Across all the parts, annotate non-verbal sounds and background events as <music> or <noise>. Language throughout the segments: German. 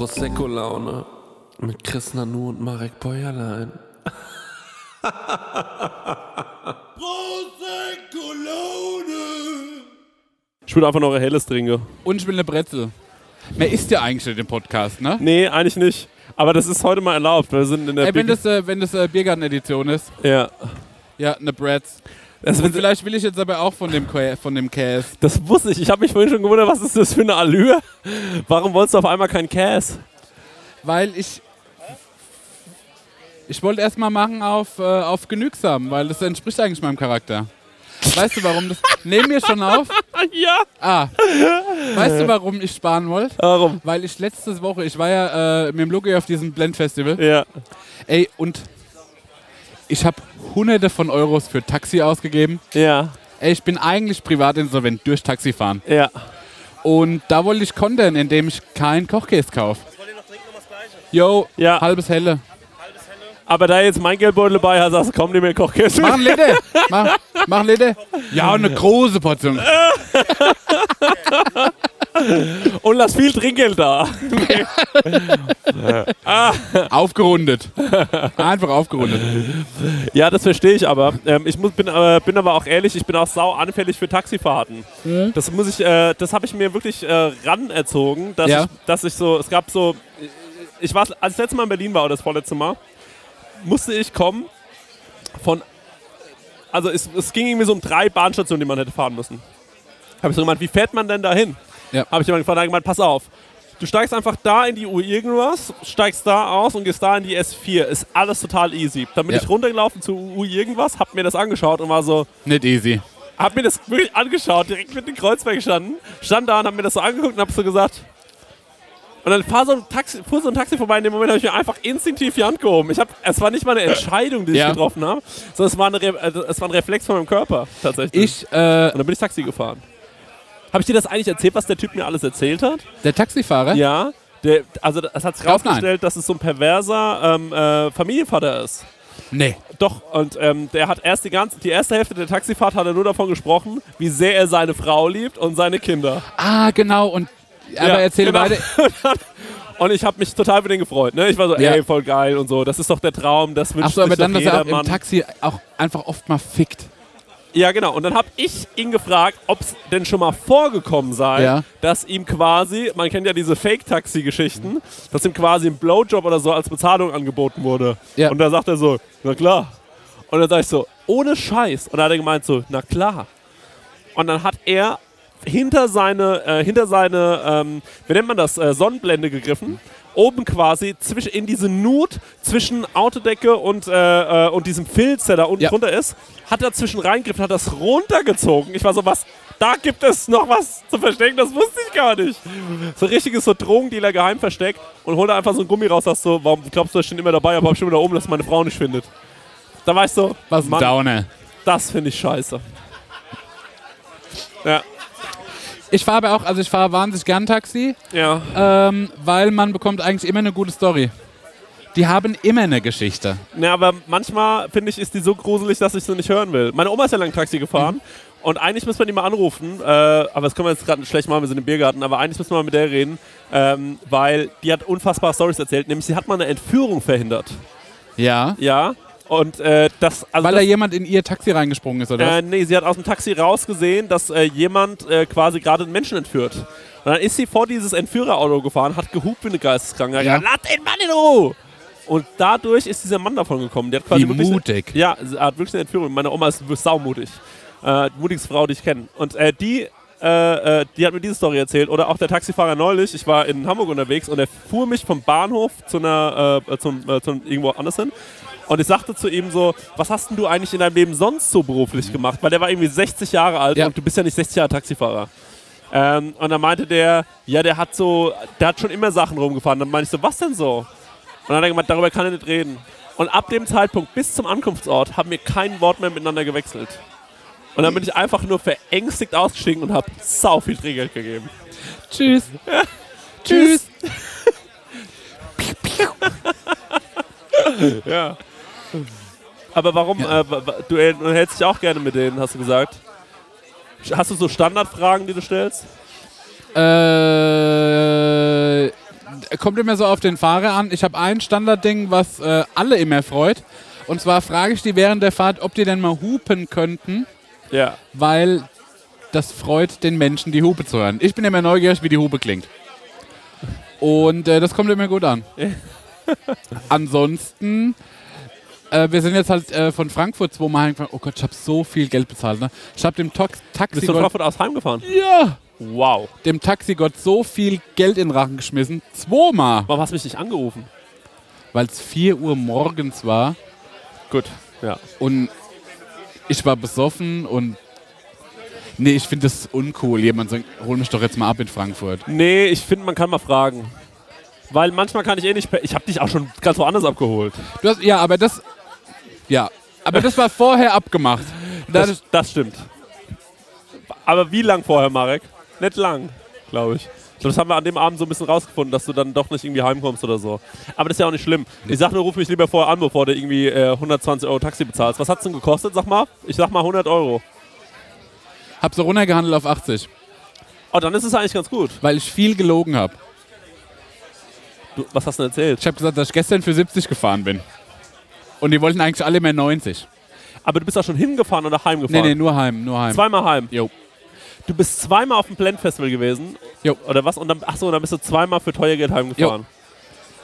Prosecco-Laune mit Chris Nanu und Marek Bäuerlein. <laughs> Prosecco-Laune! Ich würde einfach noch ein helles trinken. Und ich will eine Brezel. Mehr isst ja eigentlich nicht im Podcast, ne? Nee, eigentlich nicht. Aber das ist heute mal erlaubt. Wir sind in der Ey, wenn das, äh, wenn das äh, Biergarten-Edition ist, Ja. ja, eine Bretz. Das, Und vielleicht will ich jetzt aber auch von dem, von dem Käse. das wusste ich. Ich habe mich vorhin schon gewundert, was ist das für eine Allure? Warum wolltest du auf einmal kein Käse? Weil ich. Ich wollte erstmal machen auf, äh, auf genügsam, weil das entspricht eigentlich meinem Charakter. Weißt du, warum das. Nehmen wir schon auf? <laughs> Ja. Ah. Weißt du, warum ich sparen wollte? Warum? Weil ich letzte Woche, ich war ja äh, mit dem Luki auf diesem Blend-Festival. Ja. Ey, und ich habe hunderte von Euros für Taxi ausgegeben. Ja. Ey, ich bin eigentlich privat insolvent durch Taxifahren. Ja. Und da wollte ich kontern, indem ich keinen Kochkäse kaufe. Was wollt ihr noch trinken? Noch das Gleiche? Yo, Ja. halbes Helle. Aber da jetzt mein Geldbeutel dabei hast, sagst du, komm, nimm mir Kochkäse. Mach ein Lede. Mach, mach ein Lede. Ja, eine <laughs> große Portion. <laughs> <laughs> Und lass viel Trinkgeld da. <laughs> Aufgerundet. Einfach aufgerundet. Ja, das verstehe ich aber. Ähm, ich muss, bin, äh, bin aber auch ehrlich, ich bin auch sau anfällig für Taxifahrten. Das muss ich, äh, das habe ich mir wirklich äh, ranerzogen, dass, Ja. ich, dass ich so, es gab so, ich war, als ich das letzte Mal in Berlin war oder das vorletzte Mal, musste ich kommen von, also es, es ging irgendwie so um drei Bahnstationen, die man hätte fahren müssen. Habe ich so gemeint, wie fährt man denn dahin? Ja. Habe ich jemand gefragt, gemeint, pass auf. Du steigst einfach da in die U irgendwas, steigst da aus und gehst da in die S4. Ist alles total easy. Dann bin Ja. ich runtergelaufen zu U irgendwas, hab mir das angeschaut und war so, Nicht easy. hab mir das wirklich angeschaut, direkt mit dem Kreuzberg gestanden, stand da und hab mir das so angeguckt und hab so gesagt. Und dann fahr so ein Taxi, fuhr so ein Taxi vorbei, in dem Moment habe ich mir einfach instinktiv die Hand gehoben. Ich hab, es war nicht mal eine Entscheidung, die ich Ja. getroffen habe, sondern es war, eine, äh, es war ein Reflex von meinem Körper, tatsächlich. Ich, äh, und dann bin ich Taxi gefahren. Habe ich dir das eigentlich erzählt, was der Typ mir alles erzählt hat? der Taxifahrer? Ja, der, also es hat sich rausgestellt, dass es so ein perverser ähm, äh, Familienvater ist. Nee. Doch, und ähm, der hat erst die ganze, die erste Hälfte der Taxifahrt hat er nur davon gesprochen, wie sehr er seine Frau liebt und seine Kinder. Ah, genau. Und, aber Ja, erzähle genau. weiter. <laughs> Und ich habe mich total für den gefreut. Ne? Ich war so, Ja. ey, voll geil und so. Das ist doch der Traum, das wünscht Achso, aber sich dann, dass er im Taxi auch einfach oft mal fickt. Ja, genau. Und dann habe ich ihn gefragt, ob es denn schon mal vorgekommen sei, Ja. dass ihm quasi, man kennt ja diese Fake-Taxi-Geschichten, dass ihm quasi ein Blowjob oder so als Bezahlung angeboten wurde. Ja. Und da sagt er so, na klar. Und dann sag ich so, ohne Scheiß. Und dann hat er gemeint so, na klar. Und dann hat er hinter seine, äh, hinter seine, ähm, wie nennt man das, äh, Sonnenblende gegriffen. Oben quasi zwisch, in diese Nut zwischen Autodecke und, äh, äh, und diesem Filz, der da unten Ja. drunter ist, hat er zwischen reingegriffen, hat das runtergezogen. Ich war so, was, da gibt es noch was zu verstecken, das wusste ich gar nicht. So richtiges so Drogendealer Geheimversteck und holt einfach so ein Gummi raus, sagst so, warum glaubst du, das steht immer dabei, aber hab schon wieder oben, dass meine Frau nicht findet. Da ich so, Was ein Mann, Downer. das finde ich scheiße. Ja, Ich fahre aber auch, also ich fahre wahnsinnig gern Taxi, ja. ähm, weil man bekommt eigentlich immer eine gute Story. Die haben immer eine Geschichte. Ja, aber manchmal, finde ich, ist die so gruselig, dass ich sie nicht hören will. Meine Oma ist ja lang Taxi gefahren Mhm. und eigentlich müssen wir die mal anrufen, äh, aber das können wir jetzt gerade schlecht machen, wir sind im Biergarten, aber eigentlich müssen wir mal mit der reden, ähm, weil die hat unfassbare Stories erzählt, nämlich sie hat mal eine Entführung verhindert. Ja. Ja, und äh, das... Also Weil das, da jemand in ihr Taxi reingesprungen ist, oder? Äh, nee, sie hat aus dem Taxi rausgesehen, dass äh, jemand äh, quasi gerade einen Menschen entführt. Und dann ist sie vor dieses Entführerauto gefahren, hat gehupt wie eine Geisteskranke. Ja. Ja. Lass den Mann in Ruhe! Und dadurch ist dieser Mann davon gekommen. Der hat quasi Wie wirklich mutig. ja, sie hat wirklich eine Entführung. Meine Oma ist saumutig. Äh, die mutigste Frau, die ich kenne. Und äh, die, äh, äh, die hat mir diese Story erzählt. Oder auch der Taxifahrer neulich. Ich war in Hamburg unterwegs und er fuhr mich vom Bahnhof zu einer, äh, zum, äh, zum irgendwo anders hin. Und ich sagte zu ihm so, was hast denn du eigentlich in deinem Leben sonst so beruflich gemacht? Weil der war irgendwie 60 Jahre alt Ja. und du bist ja nicht 60 Jahre Taxifahrer. Ähm, und dann meinte der, ja, der hat so, der hat schon immer Sachen rumgefahren. Dann meinte ich so, was denn so? Und dann hat er gemeint, darüber kann er nicht reden. Und ab dem Zeitpunkt bis zum Ankunftsort haben wir kein Wort mehr miteinander gewechselt. Und dann bin ich einfach nur verängstigt ausgestiegen und habe sau viel Trinkgeld gegeben. Tschüss. <laughs> Tschüss. <laughs> Ja. Aber warum? Ja. Äh, du hältst dich auch gerne mit denen, hast du gesagt. Hast du so Standardfragen, die du stellst? Äh, kommt immer so auf den Fahrer an. Ich habe ein Standardding, was äh, alle immer freut. Und zwar frage ich die während der Fahrt, ob die denn mal hupen könnten, Ja. weil das freut den Menschen, die Hupe zu hören. Ich bin immer neugierig, wie die Hupe klingt. Und äh, das kommt immer gut an. <laughs> Ansonsten, äh, wir sind jetzt halt äh, von Frankfurt zweimal hingefahren. Oh Gott, ich habe so viel Geld bezahlt. Ne? Ich habe dem Tox Bist du von Frankfurt aus heimgefahren? ja, Wow. dem Taxigott so viel Geld in den Rachen geschmissen. Zweimal. Warum hast du mich nicht angerufen? Weil es 4 Uhr morgens war Gut. Ja. und ich war besoffen und nee, ich finde das uncool. Jemand sagt, hol mich doch jetzt mal ab in Frankfurt. Nee, ich finde, man kann mal fragen. Weil manchmal kann ich eh nicht. Ich habe dich auch schon ganz woanders abgeholt. Hast, ja, aber das, ja, aber das war vorher abgemacht. Das, Das, das stimmt. Aber wie lang vorher, Marek? Nicht lang, glaube ich. Ich glaube, das haben wir an dem Abend so ein bisschen rausgefunden, dass du dann doch nicht irgendwie heimkommst oder so. Aber das ist ja auch nicht schlimm. Ich sag nur, ruf mich lieber vorher an, bevor du irgendwie äh, 120 Euro Taxi bezahlst. Was hat's denn gekostet, sag mal? Ich sag mal 100 Euro. hab so runtergehandelt auf 80, Oh, dann ist es eigentlich ganz gut. weil ich viel gelogen habe. Was hast du denn erzählt? Ich habe gesagt, dass ich gestern für 70 gefahren bin. Und die wollten eigentlich alle mehr 90. Aber du bist auch schon hingefahren oder Nee, heimgefahren? nee, nur heim, nur heim. Zweimal heim. Jo. Du bist zweimal auf dem Blend-Festival gewesen. Jo. Oder was? Und dann, ach so, dann bist du zweimal für teuer Geld heimgefahren.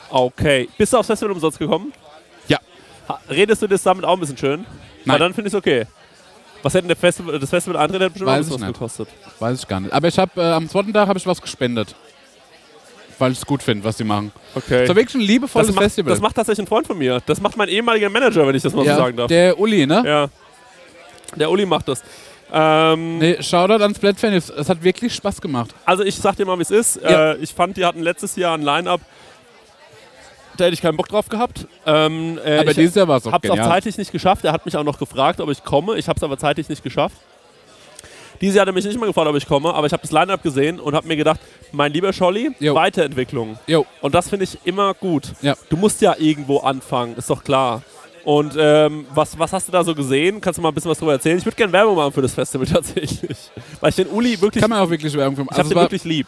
Okay. Bist du aufs Festival umsonst gekommen? Ja. Redest du das damit auch ein bisschen schön? Nein. dann finde ich es okay. Was hätte der Festival, das Festival Eintritt hätte bestimmt auch Weiß ich was nicht. gekostet. Weiß ich gar nicht. Aber ich habe äh, am zweiten Tag habe ich was gespendet. Weil ich es gut finde, was die machen. Okay. Es war wirklich ein liebevolles Das macht, Festival. das macht tatsächlich ein Freund von mir. Das macht mein ehemaliger Manager, wenn ich das mal so ja, sagen darf. Der Uli, ne? ja. Der Uli macht das. Ähm, Nee, Shoutout ans Splatfan. Es hat wirklich Spaß gemacht. Also ich sag dir mal, wie es ist. Ja. Äh, ich fand, die hatten letztes Jahr ein Line-Up, da hätte ich keinen Bock drauf gehabt. Ähm, äh, Aber ich dieses Jahr war es auch hab's auch genial. zeitlich nicht geschafft. Er hat mich auch noch gefragt, ob ich komme. Ich habe es aber zeitlich nicht geschafft. Dieses Jahr hat er mich nicht mal gefragt, ob ich komme, aber ich habe das Line-Up gesehen und habe mir gedacht, mein lieber Scholli, Jo. Weiterentwicklung. Jo, Und das finde ich immer gut. Ja. Du musst ja irgendwo anfangen, ist doch klar. Und ähm, was, was hast du da so gesehen? Kannst du mal ein bisschen was drüber erzählen? Ich würde gerne Werbung machen für das Festival <laughs> tatsächlich. Weil ich den Uli wirklich, kann man auch wirklich Werbung machen. ich habe Also den es war, wirklich lieb.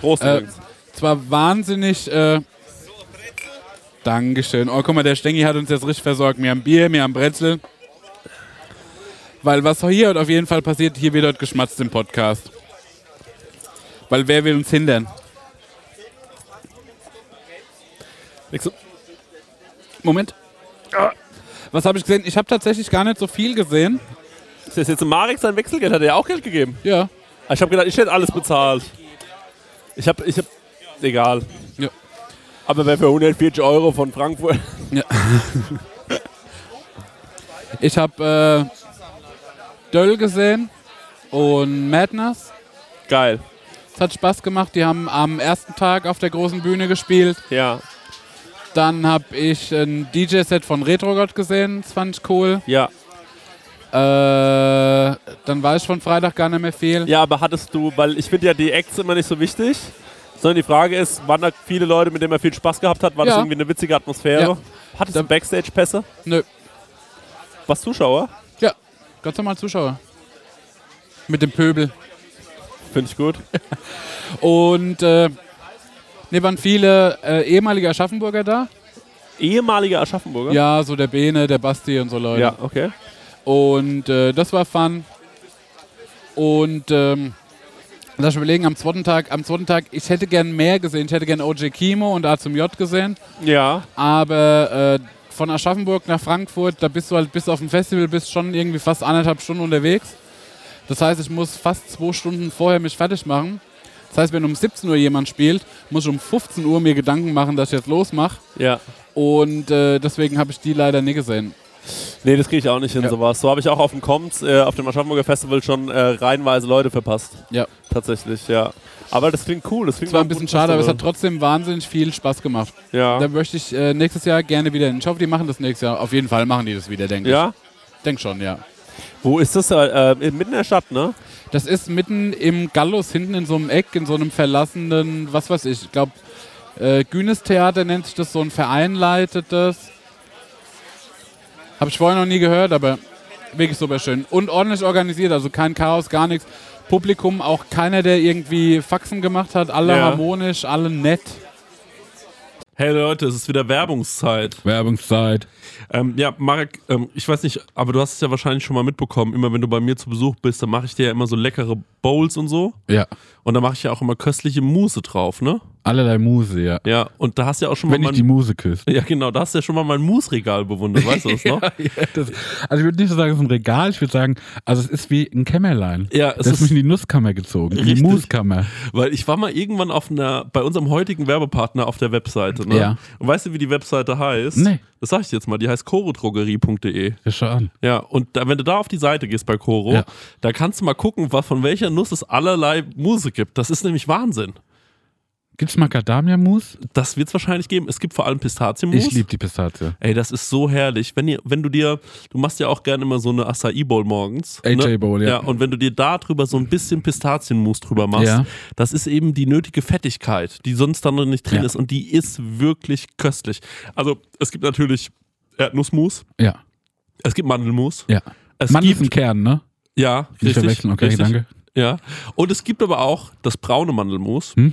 Prost Äh, übrigens. es war wahnsinnig. Äh, Dankeschön. Oh, guck mal, der Stengi hat uns jetzt richtig versorgt. Wir haben Bier, wir haben Brezel. Weil was hier auf jeden Fall passiert, hier wird heute geschmatzt im Podcast. Weil wer will uns hindern? Moment. Was habe ich gesehen? Ich habe tatsächlich gar nicht so viel gesehen. Ist das jetzt Marek sein Wechselgeld? Hat er ja auch Geld gegeben? Ja. Ah, Ich habe gedacht, ich hätte alles bezahlt. Ich habe, ich habe, egal. Ja. Aber wer für 140 Euro von Frankfurt. <laughs> Ich habe äh, Döll gesehen und Madness. Geil. Es hat Spaß gemacht. Die haben am ersten Tag auf der großen Bühne gespielt. Ja, Dann habe ich ein DJ-Set von Retrogott gesehen. Das fand ich cool. ja. Äh, dann weiß ich von Freitag gar nicht mehr viel. Ja, aber hattest du, weil ich finde ja die Acts immer nicht so wichtig, sondern die Frage ist, waren da viele Leute, mit denen er viel Spaß gehabt hat? War das Ja. irgendwie eine witzige Atmosphäre? Ja. Hattest Da- du Backstage-Pässe? Nö. Was Zuschauer? Ganz normal Zuschauer. Mit dem Pöbel. Finde ich gut. <laughs> Und äh, ne, waren viele äh, ehemalige Aschaffenburger da. Ehemaliger Aschaffenburger? Ja, so der Bene, der Basti und so Leute. Ja, okay. Und äh, das war fun. Und ähm, lass mich überlegen, am zweiten Tag, am zweiten Tag, ich hätte gern mehr gesehen. Ich hätte gern OJ Kimo und A zum J gesehen. Ja, Aber äh, von Aschaffenburg nach Frankfurt, da bist du halt bis auf dem Festival bist schon irgendwie fast anderthalb Stunden unterwegs. Das heißt, ich muss fast zwei Stunden vorher mich fertig machen. Das heißt, wenn um 17 Uhr jemand spielt, muss ich um 15 Uhr mir Gedanken machen, dass ich jetzt losmache. ja. Und äh, deswegen habe ich die leider nie gesehen. Nee, das kriege ich auch nicht hin, Ja. sowas. So habe ich auch auf dem Comms, äh, auf dem Aschaffenburger Festival schon äh, reihenweise Leute verpasst. Ja. Tatsächlich, ja. Aber das klingt cool. Das klingt Es war ein bisschen schade, aber es hat trotzdem wahnsinnig viel Spaß gemacht. Ja. Da möchte ich äh, nächstes Jahr gerne wieder hin. Ich hoffe, die machen das nächstes Jahr. Auf jeden Fall machen die das wieder, denke ja? ich. Denk schon, ja. Wo ist das? Äh, mitten in der Stadt, ne? Das ist mitten im Gallus, hinten in so einem Eck, in so einem verlassenen, was weiß ich, ich glaube, äh, Günes Theater nennt sich das, so ein vereinleitetes. Habe ich vorher noch nie gehört, aber wirklich super schön. Und ordentlich organisiert, also kein Chaos, gar nichts. Publikum auch keiner, der irgendwie Faxen gemacht hat, alle Ja. harmonisch, alle nett. Hey Leute, es ist wieder Werbungszeit. Werbungszeit. Ähm, ja, Marek, ähm, ich weiß nicht, aber du hast es ja wahrscheinlich schon mal mitbekommen. Immer wenn du bei mir zu Besuch bist, dann mache ich dir ja immer so leckere Bowls und so. Ja. Und da mache ich ja auch immer köstliche Mousse drauf, ne? Allerlei Muse, ja. Ja, und da hast du ja auch schon Wenn mal ich die Muse küsse. Ja, genau, da hast du ja schon mal mein Mousse-Regal bewundert, weißt du das <laughs> noch? ja, das, also ich würde nicht so sagen, es ist ein Regal, ich würde sagen, also es ist wie ein Kämmerlein. Ja, es das ist mich in die Nusskammer gezogen, in die Richtig. Muskammer. Weil ich war mal irgendwann auf einer, bei unserem heutigen Werbepartner auf der Webseite, ne? Ja. Und weißt du, wie die Webseite heißt? Nee. Das sag ich jetzt mal, die heißt chorodrogerie.de. Ja, schau an. Ja, und da, wenn du da auf die Seite gehst bei Koro, Ja. da kannst du mal gucken, was, von welcher Nuss es allerlei Muse gibt. Das ist nämlich Wahnsinn. Gibt's Macadamia-Mus? Das wird es wahrscheinlich geben. Es gibt vor allem Pistazienmus. Ich liebe die Pistazie. Ey, das ist so herrlich. Wenn, ihr, wenn du dir, du machst ja auch gerne immer so eine Acai Bowl morgens. ne? AJ Bowl, ja. Ja, und wenn du dir da drüber so ein bisschen Pistazienmus drüber machst, Ja. das ist eben die nötige Fettigkeit, die sonst dann noch nicht drin Ja. ist. Und die ist wirklich köstlich. Also, es gibt natürlich Erdnussmus, Ja, es gibt Mandelmus. ja. Es ist gibt, ein Kern, ne? ja, Nicht richtig, verwechseln, okay, richtig, danke. Ja. Und es gibt aber auch das braune Mandelmus. Hm?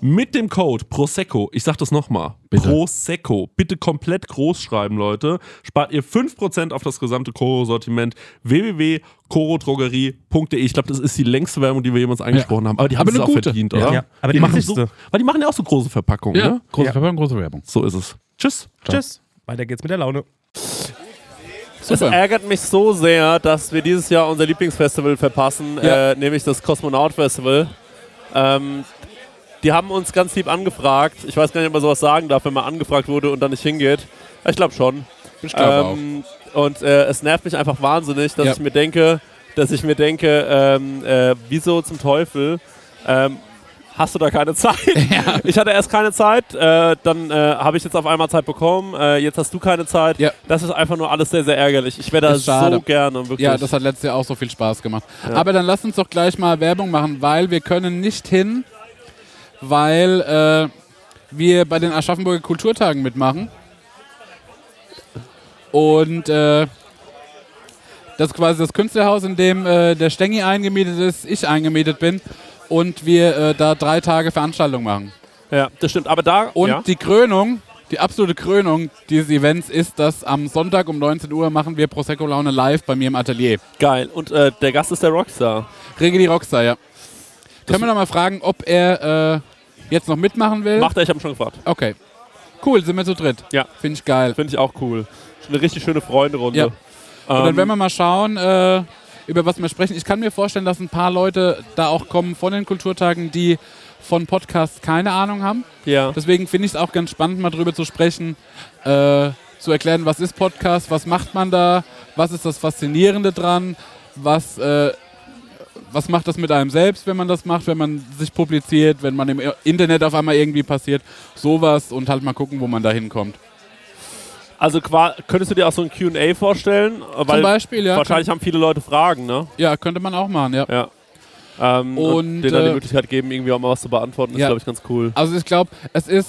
mit dem Code Prosecco, ich sag das nochmal. Prosecco, bitte komplett groß schreiben, Leute, spart ihr 5% auf das gesamte Koro-Sortiment www.korodrogerie.de. Ich glaube, das ist die längste Werbung, die wir jemals angesprochen haben, aber die haben Aber es auch gute. verdient, Ja. oder? Ja, aber die machen so, weil die machen ja auch so große Verpackungen, Ja, ne? große Ja. Werbung, große Werbung. So ist es. Tschüss. Tschüss. Weiter geht's mit der Laune. Es ärgert mich so sehr, dass wir dieses Jahr unser Lieblingsfestival verpassen, Ja. äh, nämlich das Kosmonaut Festival. Ähm, die haben uns ganz lieb angefragt. Ich weiß gar nicht, ob man sowas sagen darf, wenn man angefragt wurde und dann nicht hingeht. Ich glaube schon. Ich glaube Ähm, und äh, es nervt mich einfach wahnsinnig, dass Ja. ich mir denke, dass ich mir denke, ähm, äh, wieso zum Teufel ähm, hast du da keine <laughs> Zeit? Ich hatte erst keine Zeit, äh, dann äh, habe ich jetzt auf einmal Zeit bekommen, äh, jetzt hast du keine Zeit. Ja. Das ist einfach nur alles sehr, sehr ärgerlich. Ich wäre da so gerne wirklich. Ja, das hat letztes Jahr auch so viel Spaß gemacht. Aber dann lass uns doch gleich mal Werbung machen, weil wir können nicht hin, weil äh, wir bei den Aschaffenburger Kulturtagen mitmachen. Und äh, das ist quasi das Künstlerhaus, in dem äh, der Stengi eingemietet ist, ich eingemietet bin und wir äh, da drei Tage Veranstaltung machen. ja, das stimmt. Aber da Und ja. die Krönung, die absolute Krönung dieses Events ist, dass am Sonntag um 19 Uhr machen wir Prosecco Laune live bei mir im Atelier. geil. Und äh, der Gast ist der Rockstar. Regel die Rockstar, ja. Können wir noch mal fragen, ob er äh, jetzt noch mitmachen will? Macht er, ich habe schon gefragt. Okay, Cool, sind wir zu dritt. Ja. Finde ich geil. Finde ich auch cool. Eine richtig schöne Freunde-Runde. Ja. Ähm, Und dann werden wir mal schauen, äh, über was wir sprechen. Ich kann mir vorstellen, dass ein paar Leute da auch kommen von den Kulturtagen, die von Podcasts keine Ahnung haben. ja. Deswegen finde ich es auch ganz spannend, mal drüber zu sprechen, äh, zu erklären, was ist Podcast, was macht man da, was ist das Faszinierende dran, was, äh, was macht das mit einem selbst, wenn man das macht, wenn man sich publiziert, wenn man im Internet auf einmal irgendwie passiert, sowas und halt mal gucken, wo man da hinkommt. Also könntest du dir auch so ein Q&A vorstellen? Weil Zum Beispiel, ja. wahrscheinlich haben viele Leute Fragen, ne? Ja, könnte man auch machen, ja. Ja. Ähm, und, Und, denen dann die äh, Möglichkeit geben, irgendwie auch mal was zu beantworten, ist, Ja. glaube ich, ganz cool. Also ich glaube, es ist,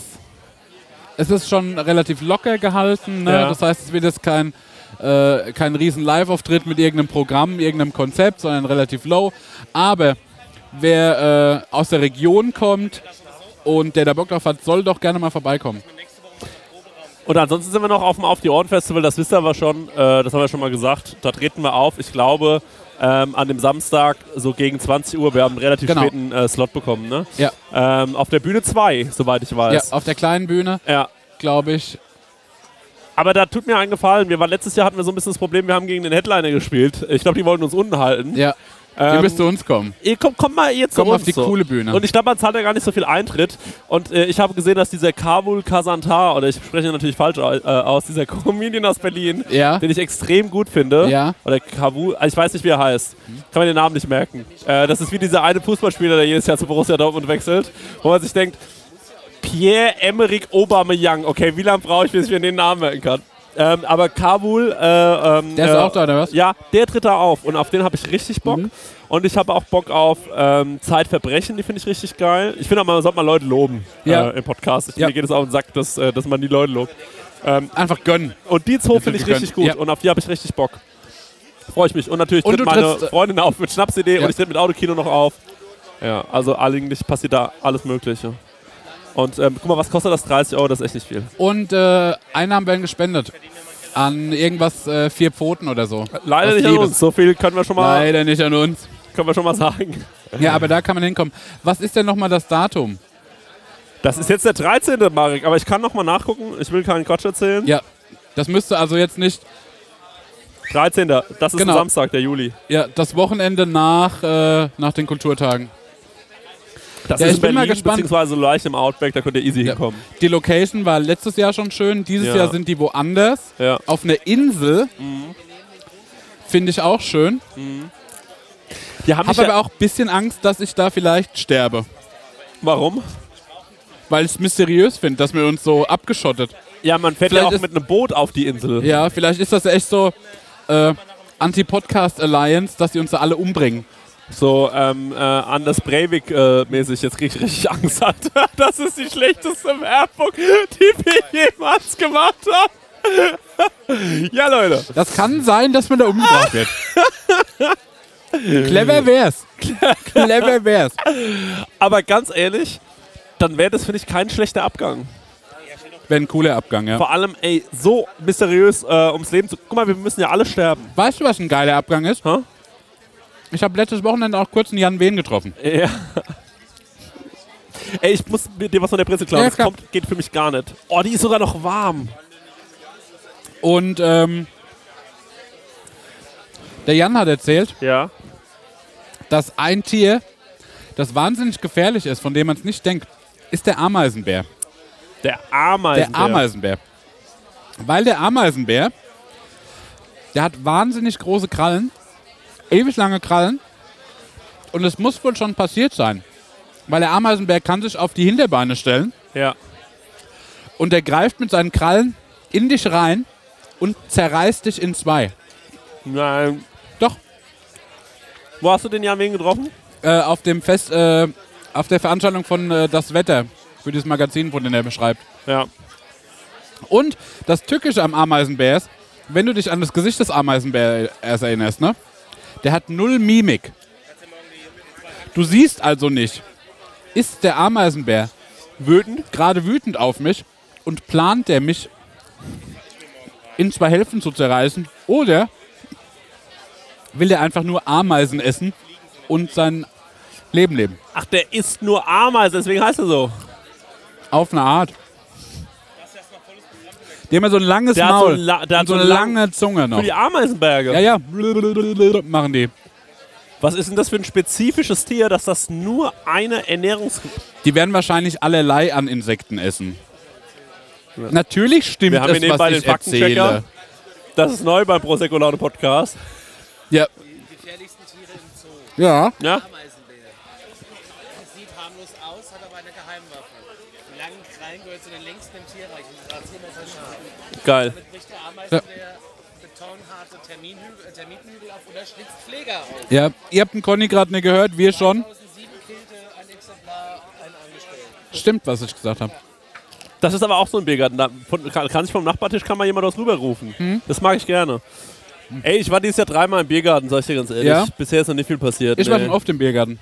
es ist schon relativ locker gehalten. Ne? Ja. Das heißt, es wird jetzt kein, äh, kein riesen Live-Auftritt mit irgendeinem Programm, irgendeinem Konzept, sondern relativ low. Aber wer äh, aus der Region kommt und der da Bock drauf hat, soll doch gerne mal vorbeikommen. Und ansonsten sind wir noch auf dem Auf die Ohren Festival, das wisst ihr aber schon, äh, das haben wir schon mal gesagt. Da treten wir auf. Ich glaube, ähm, an dem Samstag so gegen 20 Uhr, wir haben einen relativ Genau. späten äh, Slot bekommen, ne? Ja. Ähm, auf der Bühne 2, soweit ich Ja, weiß. auf der kleinen Bühne, Ja. glaube ich. Aber da tut mir einen Gefallen. Wir waren, letztes Jahr hatten wir so ein bisschen das Problem, wir haben gegen den Headliner gespielt. Ich glaube, die wollten uns unten halten. Ja, Ähm, ihr müsst zu uns kommen. Ihr kommt, kommt mal jetzt zu Komm auf die so. coole Bühne. Und ich glaube, man zahlt ja gar nicht so viel Eintritt. Und äh, ich habe gesehen, dass dieser Kabul Kazantar, oder ich spreche natürlich falsch äh, aus, dieser <laughs> Comedian aus Berlin, Ja. den ich extrem gut finde. Ja. Oder Kabul, ich weiß nicht, wie er heißt. Kann man den Namen nicht merken. Äh, das ist wie dieser eine Fußballspieler, der jedes Jahr zu Borussia Dortmund wechselt, wo man sich denkt, Pierre-Emerick Aubameyang. Okay, wie lange brauche ich, bis ich mir den Namen merken kann? Ähm, aber Kabul, äh, ähm, Der ist äh, auch da, oder was? ja, der tritt da auf und auf den habe ich richtig Bock. Mhm. Und ich habe auch Bock auf ähm, Zeitverbrechen, die finde ich richtig geil. Ich finde auch, man sollte mal Leute loben Ja. äh, im Podcast. Ich, Ja. Mir geht es auf den Sack, dass, äh, dass man die Leute lobt. Einfach gönnen. Und die zwei finde ich richtig gut Ja. und auf die habe ich richtig Bock. Freue ich mich. Und natürlich Und tritt du meine äh, Freundin auf mit Schnapsidee und ich tritt mit Autokino noch auf. Ja, also eigentlich passiert da alles Mögliche. Und ähm, guck mal, was kostet das? 30 Euro, das ist echt nicht viel. Und äh, Einnahmen werden gespendet. An irgendwas äh, vier Pfoten oder so. Leider nicht an Liebes. uns. So viel können wir schon mal, Leider nicht an uns. können wir schon mal sagen. Ja, aber da kann man hinkommen. Was ist denn nochmal das Datum? Das ist jetzt der 13. Marek, aber ich kann noch mal nachgucken. Ich will keinen Quatsch erzählen. Ja, das müsste also jetzt nicht 13. Das ist Genau. Samstag, der Juli. ja, das Wochenende nach, äh, nach den Kulturtagen. Das Ja, ist ich in bin mal Berlin, gespannt. beziehungsweise leicht im Outback, da könnt ihr easy Ja. hinkommen. Die Location war letztes Jahr schon schön. Dieses Ja. Jahr sind die woanders. Ja. Auf einer Insel. Finde ich auch schön. Mich Habe ja, aber auch ein bisschen Angst, dass ich da vielleicht sterbe. Warum? Weil ich es mysteriös finde, dass wir uns so abgeschottet. Ja, man fährt Vielleicht ja auch mit einem Boot auf die Insel. Ja, vielleicht ist das echt so äh, Anti-Podcast Alliance, dass die uns da alle umbringen. So ähm, äh, Anders Breivik äh, mäßig. Jetzt krieg ich richtig <laughs> Angst. Alter. <laughs> Das ist die schlechteste Werbung, die wir jemals gemacht haben. <laughs> ja, Leute. Das kann sein, dass man da umgebracht wird. Clever wär's. Clever wär's. Aber ganz ehrlich, dann wäre das, finde ich, kein schlechter Abgang. Wäre ein cooler Abgang, ja. Vor allem, ey, so mysteriös äh, ums Leben zu. Guck mal, wir müssen ja alle sterben. Weißt du, was ein geiler Abgang ist? Hä? Ich habe letztes Wochenende auch kurz einen Jan Wehn getroffen. Ja. Ey, ich muss mit dir was von der Presse klauen. Ja, das kommt, geht für mich gar nicht. Oh, die ist sogar noch warm. Und ähm, der Jan hat erzählt, Ja. dass ein Tier, das wahnsinnig gefährlich ist, von dem man es nicht denkt, ist der Ameisenbär. Der Ameisenbär. Der Ameisenbär. Weil der Ameisenbär, der hat wahnsinnig große Krallen, ewig lange Krallen. Und es muss wohl schon passiert sein. Weil der Ameisenbär kann sich auf die Hinterbeine stellen Ja. und der greift mit seinen Krallen in dich rein und zerreißt dich in zwei. Nein. Doch, Wo hast du den Jan Wegen getroffen? äh, auf dem Fest, äh, auf der Veranstaltung von äh, Das Wetter, für dieses Magazin, von dem er beschreibt. Ja. Und das Tückische am Ameisenbär ist, wenn du dich an das Gesicht des Ameisenbärs erinnerst, ne? Der hat null Mimik. Du siehst also nicht, ist der Ameisenbär wütend, gerade wütend auf mich und plant der mich in zwei Hälften zu zerreißen oder will er einfach nur Ameisen essen und sein Leben leben? Ach, der isst nur Ameisen, deswegen heißt er so. Auf eine Art. Die haben ja so ein langes Der so Maul ein La- der so so eine lang- lange Zunge noch. Für die Ameisenberge. Ja, ja, machen die. Was ist denn das für ein spezifisches Tier, dass das nur eine Ernährungs... Die werden wahrscheinlich allerlei an Insekten essen. Natürlich stimmt Wir haben es, was den ich Faktenchecker. erzähle. Das ist neu beim Prosecco Laune Podcast. Ja. gefährlichsten Tiere im Zoo. Ja. Ja? Ameisenbär. Sieht harmlos aus, hat aber eine Geheimwaffe. Die langen Krallen gehört zu den längsten im Tierreich. Und das Rasieren ist scharf. Geil. Damit bricht der Ameisenbär betonharte Terminhügel, äh, Termitenhügel auf oder schlitzt Pfleger auf. ja. Ihr habt den Conny gerade nicht gehört, wir schon. 2007 killte ein Exemplar einen Angestellten. Stimmt, was ich gesagt habe. Das ist aber auch so ein Biergarten. Da kann, kann sich vom Nachbartisch kann mal jemand was rüberrufen. Hm? Das mag ich gerne. Ey, ich war dieses Jahr dreimal im Biergarten, sag ich dir ganz ehrlich. Ja? Bisher ist noch nicht viel passiert. Ich war nee. schon oft im Biergarten.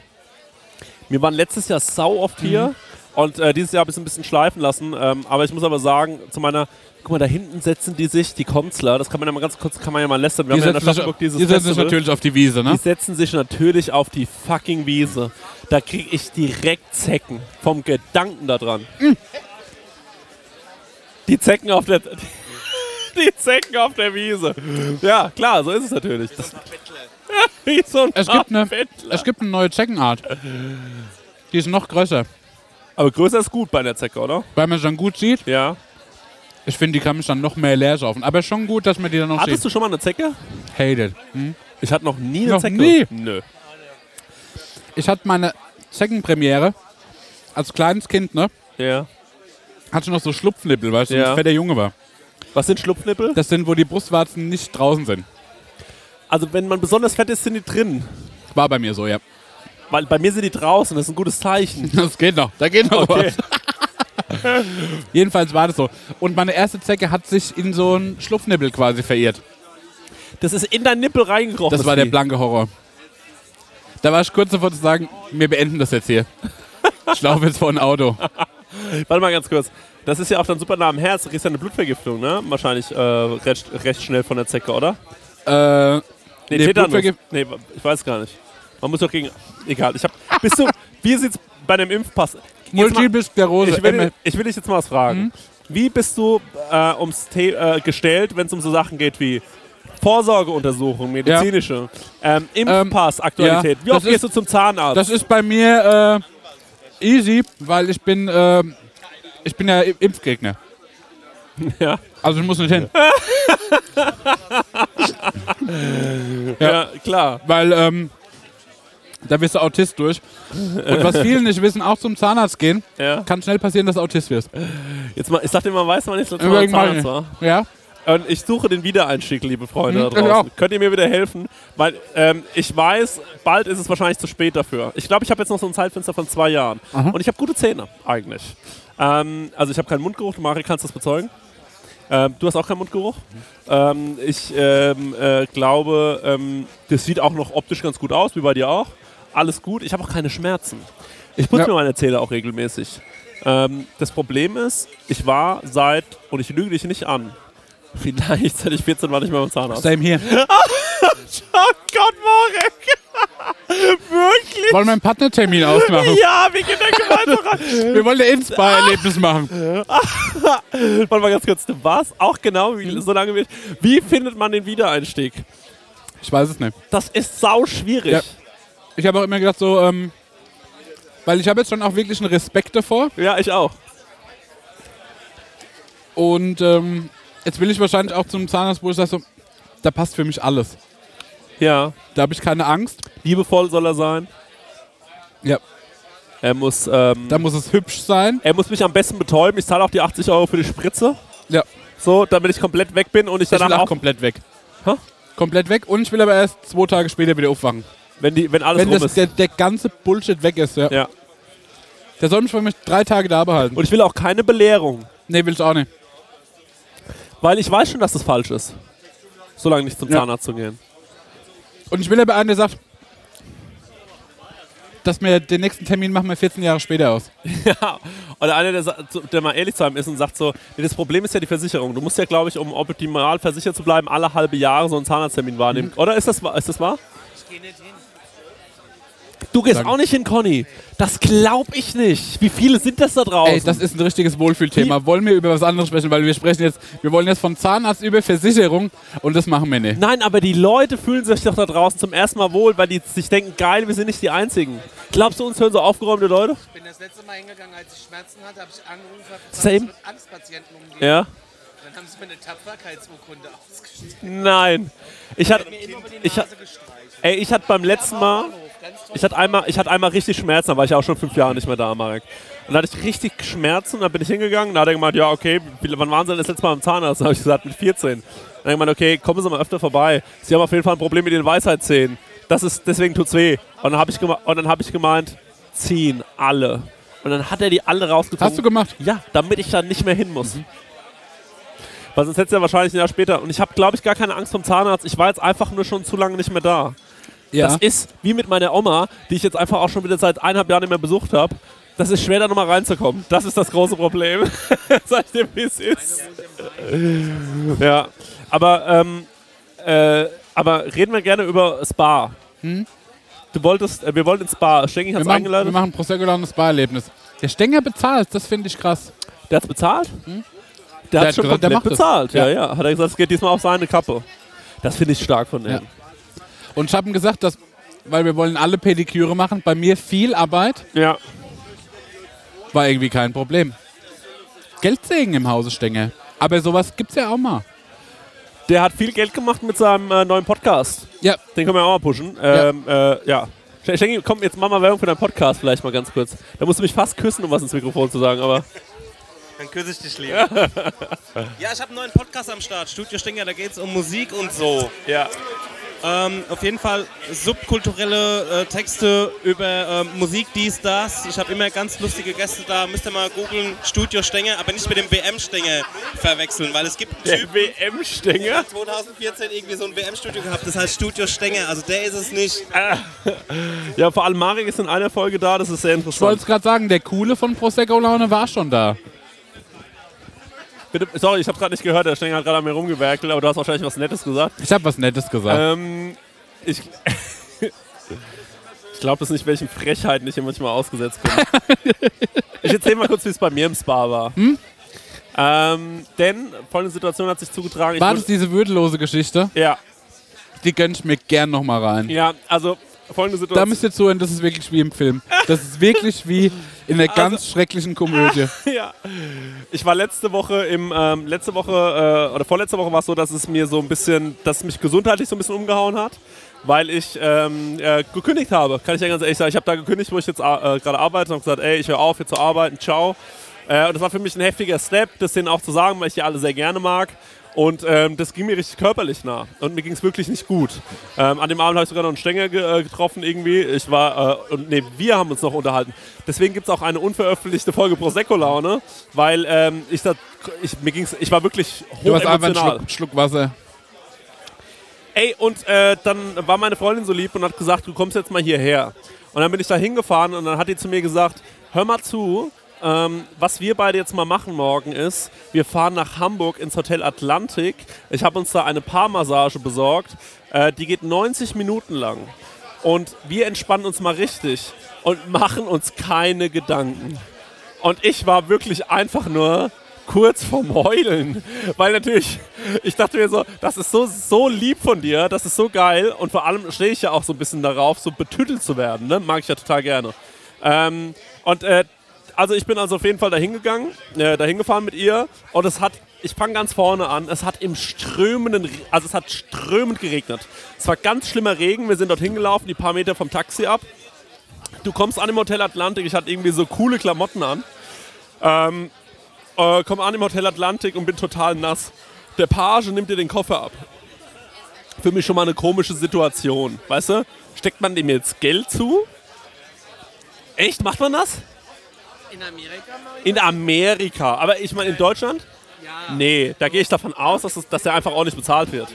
Wir waren letztes Jahr sau oft hier Mhm. Und äh, dieses Jahr habe ich es ein bisschen schleifen lassen. Ähm, aber ich muss aber sagen, zu meiner, guck mal, da hinten setzen die sich, die Konzler, das kann man ja mal ganz kurz, kann man ja mal lästern. Wir Die haben ja in setzen, sich, Aschaffenburg dieses die setzen sich Festival. natürlich auf die Wiese, Die ne? setzen sich natürlich auf die fucking Wiese. Da kriege ich direkt Zecken vom Gedanken daran. Hm. Die Zecken auf der <laughs> die Zecken auf der Wiese. Ja, klar, so ist es natürlich. Das, <laughs> wie so ein Es gibt, eine, es gibt eine neue Zeckenart. Die ist noch größer. Aber größer ist gut bei einer Zecke, oder? Weil man dann gut sieht. Ja. Ich finde, die kann mich dann noch mehr leer saufen. Aber schon gut, dass man die dann noch Hattest sieht. du schon mal eine Zecke? Hated. Hm? Ich hatte noch nie eine Noch Zecke. nie? Nö. Ich hatte meine Zeckenpremiere als kleines Kind, ne? Ja. Hatte noch so Schlupfnippel, weil ich so Ja. ein fetter Junge war. Was sind Schlupfnippel? Das sind, wo die Brustwarzen nicht draußen sind. Also wenn man besonders fett ist, sind die drin. War bei mir so, ja. Weil bei mir sind die draußen, das ist ein gutes Zeichen. <laughs> Das geht noch. Da geht noch Okay. was. <laughs> Jedenfalls war das so. Und meine erste Zecke hat sich in so einen Schlupfnippel quasi verirrt. Das ist in dein Nippel reingekrochen. Das war der blanke Horror. Da war ich kurz davor zu sagen, wir beenden das jetzt hier. <laughs> Ich laufe jetzt vor ein Auto. Warte mal ganz kurz. Das ist ja auch dann super nah am Herz. Du kriegst ja eine Blutvergiftung, ne? Wahrscheinlich äh, recht, recht schnell von der Zecke, oder? Äh, Nee, Nee, Tetanus. Nee, ich weiß gar nicht. Man muss doch gegen. Egal. Ich hab. Bist du. Wie sieht's bei einem Impfpass? Multiple. Ich will, ich will dich jetzt mal was fragen. Wie bist du äh, ums The äh, gestellt, wenn es um so Sachen geht wie Vorsorgeuntersuchung, medizinische, ähm, Impfpass, Aktualität? ja, Wie oft gehst du zum Zahnarzt? Das ist bei mir äh, easy, weil ich bin, äh, ich bin ja Impfgegner. <laughs> Ja. Also ich muss nicht hin. <laughs> ja, klar. Weil ähm, da wirst du Autist durch. Und was viele nicht wissen, auch zum Zahnarzt gehen, Ja. kann schnell passieren, dass du Autist wirst. Jetzt mal, ich dachte immer, weiß man nicht, dass man Zahnarzt war. Ja? Und ich suche den Wiedereinstieg, liebe Freunde Hm, da draußen. Könnt ihr mir wieder helfen? Weil ähm, ich weiß, bald ist es wahrscheinlich zu spät dafür. Ich glaube, ich habe jetzt noch so ein Zeitfenster von zwei Jahren. Und ich habe gute Zähne, eigentlich. Ähm, also ich habe keinen Mundgeruch. Mari, kannst du das bezeugen? Ähm, du hast auch keinen Mundgeruch. Ähm, ich ähm, äh, glaube, ähm, das sieht auch noch optisch ganz gut aus, wie bei dir auch. Alles gut. Ich habe auch keine Schmerzen. Ich putze Ja. mir meine Zähne auch regelmäßig. Ähm, das Problem ist, ich war seit, und ich lüge dich nicht an, <laughs> vielleicht seit ich 14 war nicht mehr beim Zahnarzt. Same hier. <laughs> Oh Gott, Marek! <laughs> Wirklich? Wollen wir einen Partnertermin ausmachen? Ja, wir gehen da gemeinsam rein. Wir wollen ein Inspire-Erlebnis machen. Warte mal ganz kurz, du warst auch genau wie, so lange wie Wie findet man den Wiedereinstieg? Ich weiß es nicht. Das ist sau schwierig. Ja. Ich habe auch immer gedacht, so, ähm, weil ich habe jetzt schon auch wirklich einen Respekt davor. Ja, ich auch. Und ähm, jetzt will ich wahrscheinlich auch zum Zahnarzt, wo ich sage, so, da passt für mich alles. Ja. Da habe ich keine Angst. Liebevoll soll er sein. Ja. Er muss, ähm, Da muss es hübsch sein. er muss mich am besten betäuben. Ich zahle auch die 80 Euro für die Spritze. Ja. So, damit ich komplett weg bin und ich Ich danach auch auch, komplett weg. Hä? Komplett weg und ich will aber erst zwei Tage später wieder aufwachen. Wenn, die, wenn alles Wenn rum das, ist. der, der ganze Bullshit weg ist, ja. Ja. Der soll mich für mich drei Tage da behalten. Und ich will auch keine Belehrung. nee, will ich auch nicht. Weil ich weiß schon, dass das falsch ist. So lange nicht zum Ja. Zahnarzt zu gehen. Und ich will aber einen, der sagt, dass wir den nächsten Termin machen wir 14 Jahre später aus. <laughs> Ja. Oder einer, der, sa- der mal ehrlich zu einem ist und sagt so, nee, das Problem ist ja die Versicherung. Du musst ja, glaube ich, um optimal versichert zu bleiben, alle halbe Jahre so einen Zahnarzttermin wahrnehmen. Oder ist das, wa- ist das wahr? Ich gehe nicht hin. Du gehst Sagen. auch nicht hin, Conny. Das glaub ich nicht. Wie viele sind das da draußen? Ey, das ist ein richtiges Wohlfühlthema. Wollen wir über was anderes sprechen? Weil wir sprechen jetzt, wir wollen jetzt von Zahnarzt über Versicherung und das machen wir nicht. Nein, aber die Leute fühlen sich doch da draußen zum ersten Mal wohl, weil die sich denken, geil, wir sind nicht die Einzigen. Glaubst du, uns hören so aufgeräumte Leute? Ich bin das letzte Mal hingegangen, als ich Schmerzen hatte, habe ich angerufen, habe Same. dass ich mit Angstpatienten umgehe. Ja. Dann haben sie mir eine Tapferkeitsurkunde <laughs> ausgestellt. Nein. Ich hatte, Mir immer über die ich, gestreichelt. Ey, ich hatte beim letzten Mal, ich hatte einmal, ich hatte einmal richtig Schmerzen, da war ich auch schon fünf Jahre nicht mehr da, Marek. Und da hatte ich richtig Schmerzen, dann bin ich hingegangen, da hat er gemeint, ja, okay, wann waren Sie denn das letzte Mal im Zahnarzt? Dann habe ich gesagt, mit 14. Dann hat er gemeint, okay, kommen Sie mal öfter vorbei. Sie haben auf jeden Fall ein Problem mit den Weisheitszähnen. Das ist, deswegen tut's weh. Und dann habe ich, und dann hab ich gemeint, ziehen alle. Und dann hat er die alle rausgezogen. Hast du gemacht? Ja, damit ich dann nicht mehr hin muss. Weil sonst hättest du ja wahrscheinlich ein Jahr später. Und ich habe, glaube ich, gar keine Angst vom Zahnarzt. Ich war jetzt einfach nur schon zu lange nicht mehr da. Ja. Das ist wie mit meiner Oma, die ich jetzt einfach auch schon wieder seit eineinhalb Jahren nicht mehr besucht habe. Das ist schwer, da nochmal reinzukommen. Das ist das große Problem. Sag ich dir, wie es ist. ja. Aber, ähm, äh, aber reden wir gerne über Spa. Du wolltest, äh, wir wollten ins Spa. Wir, hat's machen, eingeladen. wir machen Prosecco und Spa-Erlebnis. Der Stenger bezahlt, das finde ich krass. Der hat's bezahlt? Der, Hm? Der hat hat schon gesagt, der komplett bezahlt. Ja. Ja. ja, Hat er gesagt, es geht diesmal auf seine Kappe. Das finde ich stark von ihm. Ja. Und ich habe ihm gesagt, dass, weil wir wollen alle Pediküre machen, bei mir viel Arbeit, Ja. war irgendwie kein Problem. Geldsegen im Hause Stenger. Aber sowas gibt's ja auch mal. Der hat viel Geld gemacht mit seinem äh, neuen Podcast. Ja, Den können wir auch mal pushen. Ähm, äh, ja. Schenki, komm, jetzt mach mal Werbung für deinen Podcast vielleicht mal ganz kurz. Da musst du mich fast küssen, um was ins Mikrofon zu sagen, aber. Dann küsse ich dich lieber. ja, ich habe einen neuen Podcast am Start, Studio Stinger, da geht es um Musik und so. Ja. Ähm, auf jeden Fall subkulturelle äh, Texte über ähm, Musik, dies, das. Ich habe immer ganz lustige Gäste da. Müsst ihr mal googeln, Studio Stenger, aber nicht mit dem WM-Stenger verwechseln, weil es gibt einen Der Typ, hat 2014 irgendwie so ein WM-Studio gehabt, das heißt Studio Stenger, also der ist es nicht. <laughs> Ja, vor allem Marek ist in einer Folge da, das ist sehr ich wollte interessant. es gerade sagen, der Coole von Prosecco Laune war schon da. Bitte, sorry, ich habe gerade nicht gehört, der Stenger hat gerade an mir rumgewerkelt, aber du hast wahrscheinlich was Nettes gesagt. Ich habe was Nettes gesagt. Ähm, ich <laughs> ich glaube das nicht, welchen Frechheiten ich hier manchmal ausgesetzt bin. ich erzähle mal kurz, wie es bei mir im Spa war. Ähm, denn folgende Situation hat sich zugetragen. War das diese würdelose Geschichte? ja, Die gönn ich mir gern nochmal rein. ja, also folgende Da Situation. müsst ihr zuhören, das ist wirklich wie im Film. Das ist wirklich wie in einer <laughs> ganz schrecklichen Komödie. <laughs> ja. Ich war letzte Woche im ähm, letzte Woche äh, oder vorletzte Woche war es so, dass es mir so ein bisschen, dass mich gesundheitlich so ein bisschen umgehauen hat, weil ich ähm, äh, gekündigt habe. Kann ich ja ganz ehrlich sagen. Ich habe da gekündigt, wo ich jetzt äh, gerade arbeite und habe gesagt, ey, ich höre auf, hier zu arbeiten, ciao. Äh, und das war für mich ein heftiger Step, das denen auch zu sagen, weil ich die alle sehr gerne mag. Und ähm, das ging mir richtig körperlich nah. Und mir ging es wirklich nicht gut. Ähm, an dem Abend habe ich sogar noch einen Stänger ge äh, getroffen irgendwie. Ich war, äh, und nee, wir haben uns noch unterhalten. Deswegen gibt es auch eine unveröffentlichte Folge Prosecco-Laune, weil ähm, ich, da, ich, mir ging's, ich war wirklich Du hast einfach einen. Schluck, Schluck Wasser. Ey, und äh, dann war meine Freundin so lieb und hat gesagt, du kommst jetzt mal hierher. Und dann bin ich da hingefahren und dann hat die zu mir gesagt, hör mal zu, ähm, was wir beide jetzt mal machen morgen ist, wir fahren nach Hamburg ins Hotel Atlantik. Ich habe uns da eine Paarmassage besorgt. Äh, die geht 90 Minuten lang. Und wir entspannen uns mal richtig und <laughs> machen uns keine Gedanken. Und ich war wirklich einfach nur kurz vorm Heulen. <laughs> Weil natürlich, ich dachte mir so, das ist so, so lieb von dir, das ist so geil. Und vor allem stehe ich ja auch so ein bisschen darauf, so betüttelt zu werden. Ne? Mag ich ja total gerne. Ähm, und äh, also ich bin also auf jeden Fall dahin gegangen, äh, dahin gefahren mit ihr. Und es hat, ich fange ganz vorne an, es hat im strömenden, also es hat strömend geregnet. Es war ganz schlimmer Regen, wir sind dort hingelaufen, die paar Meter vom Taxi ab. Du kommst an im Hotel Atlantik, ich hatte irgendwie so coole Klamotten an. Ähm, äh, komm an im Hotel Atlantik und bin total nass. Der Page nimmt dir den Koffer ab. Für mich schon mal eine komische Situation. Weißt du? Steckt man dem jetzt Geld zu? Echt? Macht man das? In Amerika? In Amerika. Aber ich meine, in Deutschland? Ja. Nee, da gehe ich davon aus, dass, es, dass der einfach ordentlich bezahlt wird.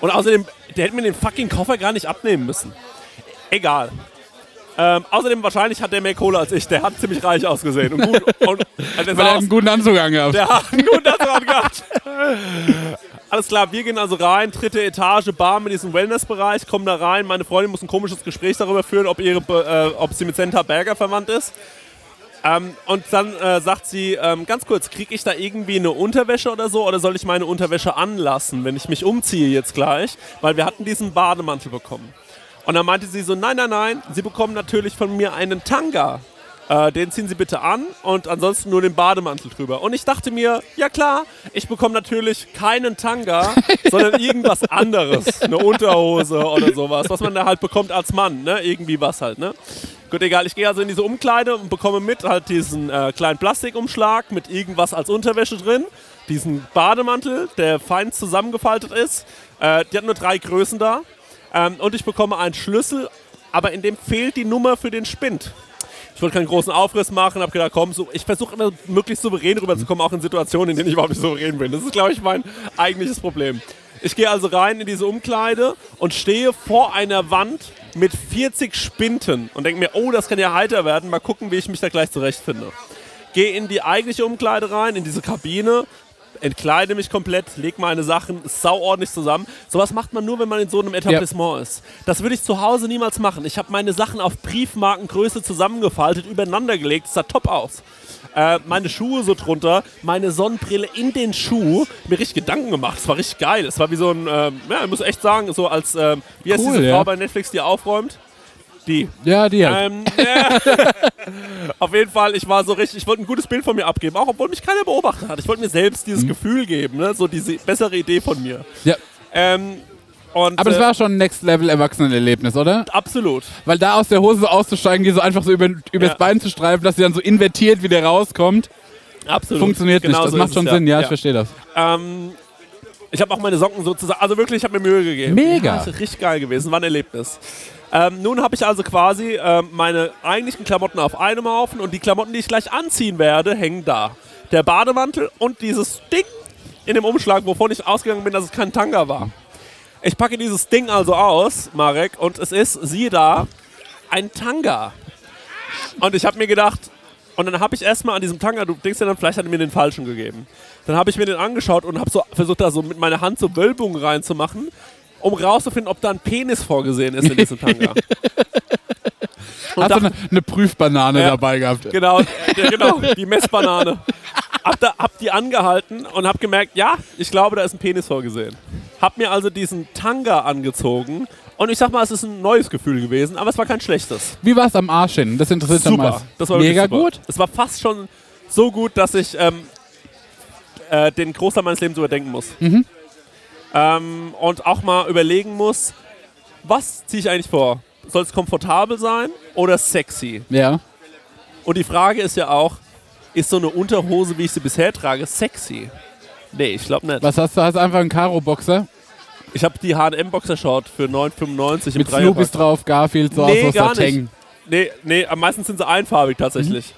Und außerdem, der hätte mir den fucking Koffer gar nicht abnehmen müssen. Egal. Ähm, außerdem, wahrscheinlich hat der mehr Kohle als ich. Der hat ziemlich reich ausgesehen. Und gut, <laughs> und, also der Weil er aus- einen guten Anzug angehabt. der hat einen guten Anzug gehabt. alles klar, wir gehen also rein, dritte Etage, Bar mit diesem Wellnessbereich, kommen da rein. Meine Freundin muss ein komisches Gespräch darüber führen, ob, ihre, äh, ob sie mit Senta Berger verwandt ist. Ähm, und dann äh, sagt sie, ähm, ganz kurz, kriege ich da irgendwie eine Unterwäsche oder so oder soll ich meine Unterwäsche anlassen, wenn ich mich umziehe jetzt gleich? Weil wir hatten diesen Bademantel bekommen. Und dann meinte sie so, nein, nein, nein, Sie bekommen natürlich von mir einen Tanga. Äh, den ziehen Sie bitte an und ansonsten nur den Bademantel drüber. Und ich dachte mir, ja klar, ich bekomme natürlich keinen Tanga, <laughs> sondern irgendwas anderes. Eine Unterhose oder sowas, was man da halt bekommt als Mann, ne? Irgendwie was halt, ne? Gut, egal, ich gehe also in diese Umkleide und bekomme mit halt diesen äh, kleinen Plastikumschlag mit irgendwas als Unterwäsche drin, diesen Bademantel, der fein zusammengefaltet ist. Äh, die hat nur drei Größen da. Ähm, und ich bekomme einen Schlüssel, aber in dem fehlt die Nummer für den Spind. Ich wollte keinen großen Aufriss machen, habe gedacht, komm, so, ich versuche immer möglichst souverän rüberzukommen, auch in Situationen, in denen ich überhaupt nicht souverän bin. Das ist, glaube ich, mein eigentliches Problem. Ich gehe also rein in diese Umkleide und stehe vor einer Wand mit 40 Spinten und denke mir, oh, das kann ja heiter werden, mal gucken, wie ich mich da gleich zurechtfinde. Gehe in die eigentliche Umkleide rein, in diese Kabine, entkleide mich komplett, leg meine Sachen sauordentlich zusammen. Sowas macht man nur, wenn man in so einem Etablissement ist. Das würde ich zu Hause niemals machen. Ich habe meine Sachen auf Briefmarkengröße zusammengefaltet, übereinander gelegt. Das sah top aus. Äh, meine Schuhe so drunter, meine Sonnenbrille in den Schuh. Mir richtig Gedanken gemacht. Es war richtig geil. Es war wie so ein, ähm, ja, ich muss echt sagen, so als, ähm, wie heißt Cool, diese ja. Frau bei Netflix, die aufräumt? Die. Ja, die halt. Ähm, ja. <laughs> Auf jeden Fall, ich war so richtig, ich wollte ein gutes Bild von mir abgeben, auch obwohl mich keiner beobachtet hat. Ich wollte mir selbst Mhm. dieses Gefühl geben, ne? so diese bessere Idee von mir. ja. Ähm, und, Aber es äh, war schon ein Next-Level-Erwachsenenerlebnis, oder? absolut. Weil da aus der Hose so auszusteigen, die so einfach so über, übers Ja. Bein zu streifen, dass sie dann so invertiert wieder rauskommt, Absolut. funktioniert Genau nicht. Das so macht schon es, Sinn, ja, ich verstehe das. Ähm, ich habe auch meine Socken sozusagen, also wirklich, ich habe mir Mühe gegeben. Mega. Ja, ist richtig geil gewesen, war ein Erlebnis. Ähm, nun habe ich also quasi ähm, meine eigentlichen Klamotten auf einem Haufen und die Klamotten, die ich gleich anziehen werde, hängen da. Der Bademantel und dieses Ding in dem Umschlag, wovon ich ausgegangen bin, dass es kein Tanga war. Ich packe dieses Ding also aus, Marek, und es ist, siehe da, ein Tanga. Und ich habe mir gedacht, und dann habe ich erstmal an diesem Tanga, du denkst ja dann, vielleicht hat er mir den falschen gegeben. Dann habe ich mir den angeschaut und habe so versucht, da so mit meiner Hand so Wölbungen reinzumachen, um rauszufinden, ob da ein Penis vorgesehen ist in diesem Tanga. <laughs> Hast du eine, eine Prüfbanane Ja. dabei gehabt? Genau, genau, die Messbanane. Hab, da, hab die angehalten und hab gemerkt, ja, ich glaube, da ist ein Penis vorgesehen. Hab mir also diesen Tanga angezogen und ich sag mal, es ist ein neues Gefühl gewesen, aber es war kein schlechtes. Wie war es am Arsch hin? Das interessiert Super, meisten. das war Mega super. gut. Es war fast schon so gut, dass ich ähm, äh, den Großteil meines Lebens überdenken muss. Mhm. Ähm, und auch mal überlegen muss, was ziehe ich eigentlich vor? Soll es komfortabel sein oder sexy? Ja. Und die Frage ist ja auch, ist so eine Unterhose, wie ich sie bisher trage, sexy? Nee, ich glaube nicht. Was hast du? Hast du einfach einen Karo-Boxer? Ich habe die H&M Boxershort für 9,95 im Mit. Snoopys drauf, Garfield, so Nee, aus gar nicht. Nee, nee, am meisten sind sie einfarbig tatsächlich.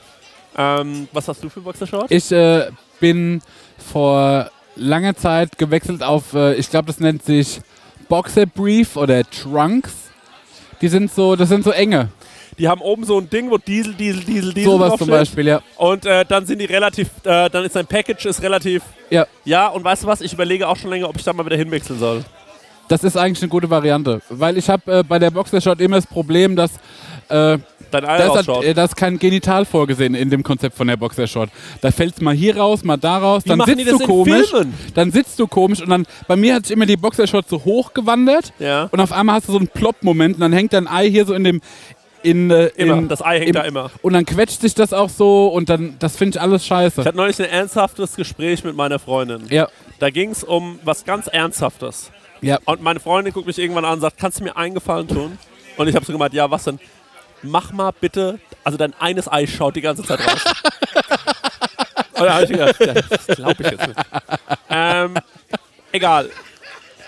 Ähm, was hast du für Boxershort? Ich äh, bin vor langer Zeit gewechselt auf, äh, ich glaube, das nennt sich Boxer Brief oder Trunks. Die sind so, das sind so enge. Die haben oben so ein Ding, wo Diesel, Diesel, Diesel, Diesel Sowas zum Beispiel, ja. Und äh, dann sind die relativ, äh, dann ist dein Package ist relativ, Ja, ja, und weißt du was, ich überlege auch schon länger, ob ich da mal wieder hinwechseln soll. das ist eigentlich eine gute Variante. Weil ich habe äh, bei der Boxershot immer das Problem, dass äh, Dein Ei da ist, rausschaut. halt, äh, da ist kein Genital vorgesehen in dem Konzept von der Boxershot. Da fällt es mal hier raus, mal da raus, Wie dann machen die sitzt das du in komisch. Filmen? Dann sitzt du komisch und dann, bei mir hat sich immer die Boxershot so hoch gewandert ja. und auf einmal hast du so einen Plopp-Moment und dann hängt dein Ei hier so in dem. In, äh, Immer, in, das Ei hängt da immer. Und dann quetscht sich das auch so und dann, das finde ich alles scheiße. Ich hatte neulich ein ernsthaftes Gespräch mit meiner Freundin. Ja, Da ging es um was ganz Ernsthaftes. ja. Und meine Freundin guckt mich irgendwann an und sagt, kannst du mir einen Gefallen tun? Und ich habe so gemeint, ja, was denn? Mach mal bitte, also dein eines Ei schaut die ganze Zeit raus. und da habe ich gedacht, ja, das glaube ich jetzt nicht. Ähm, egal.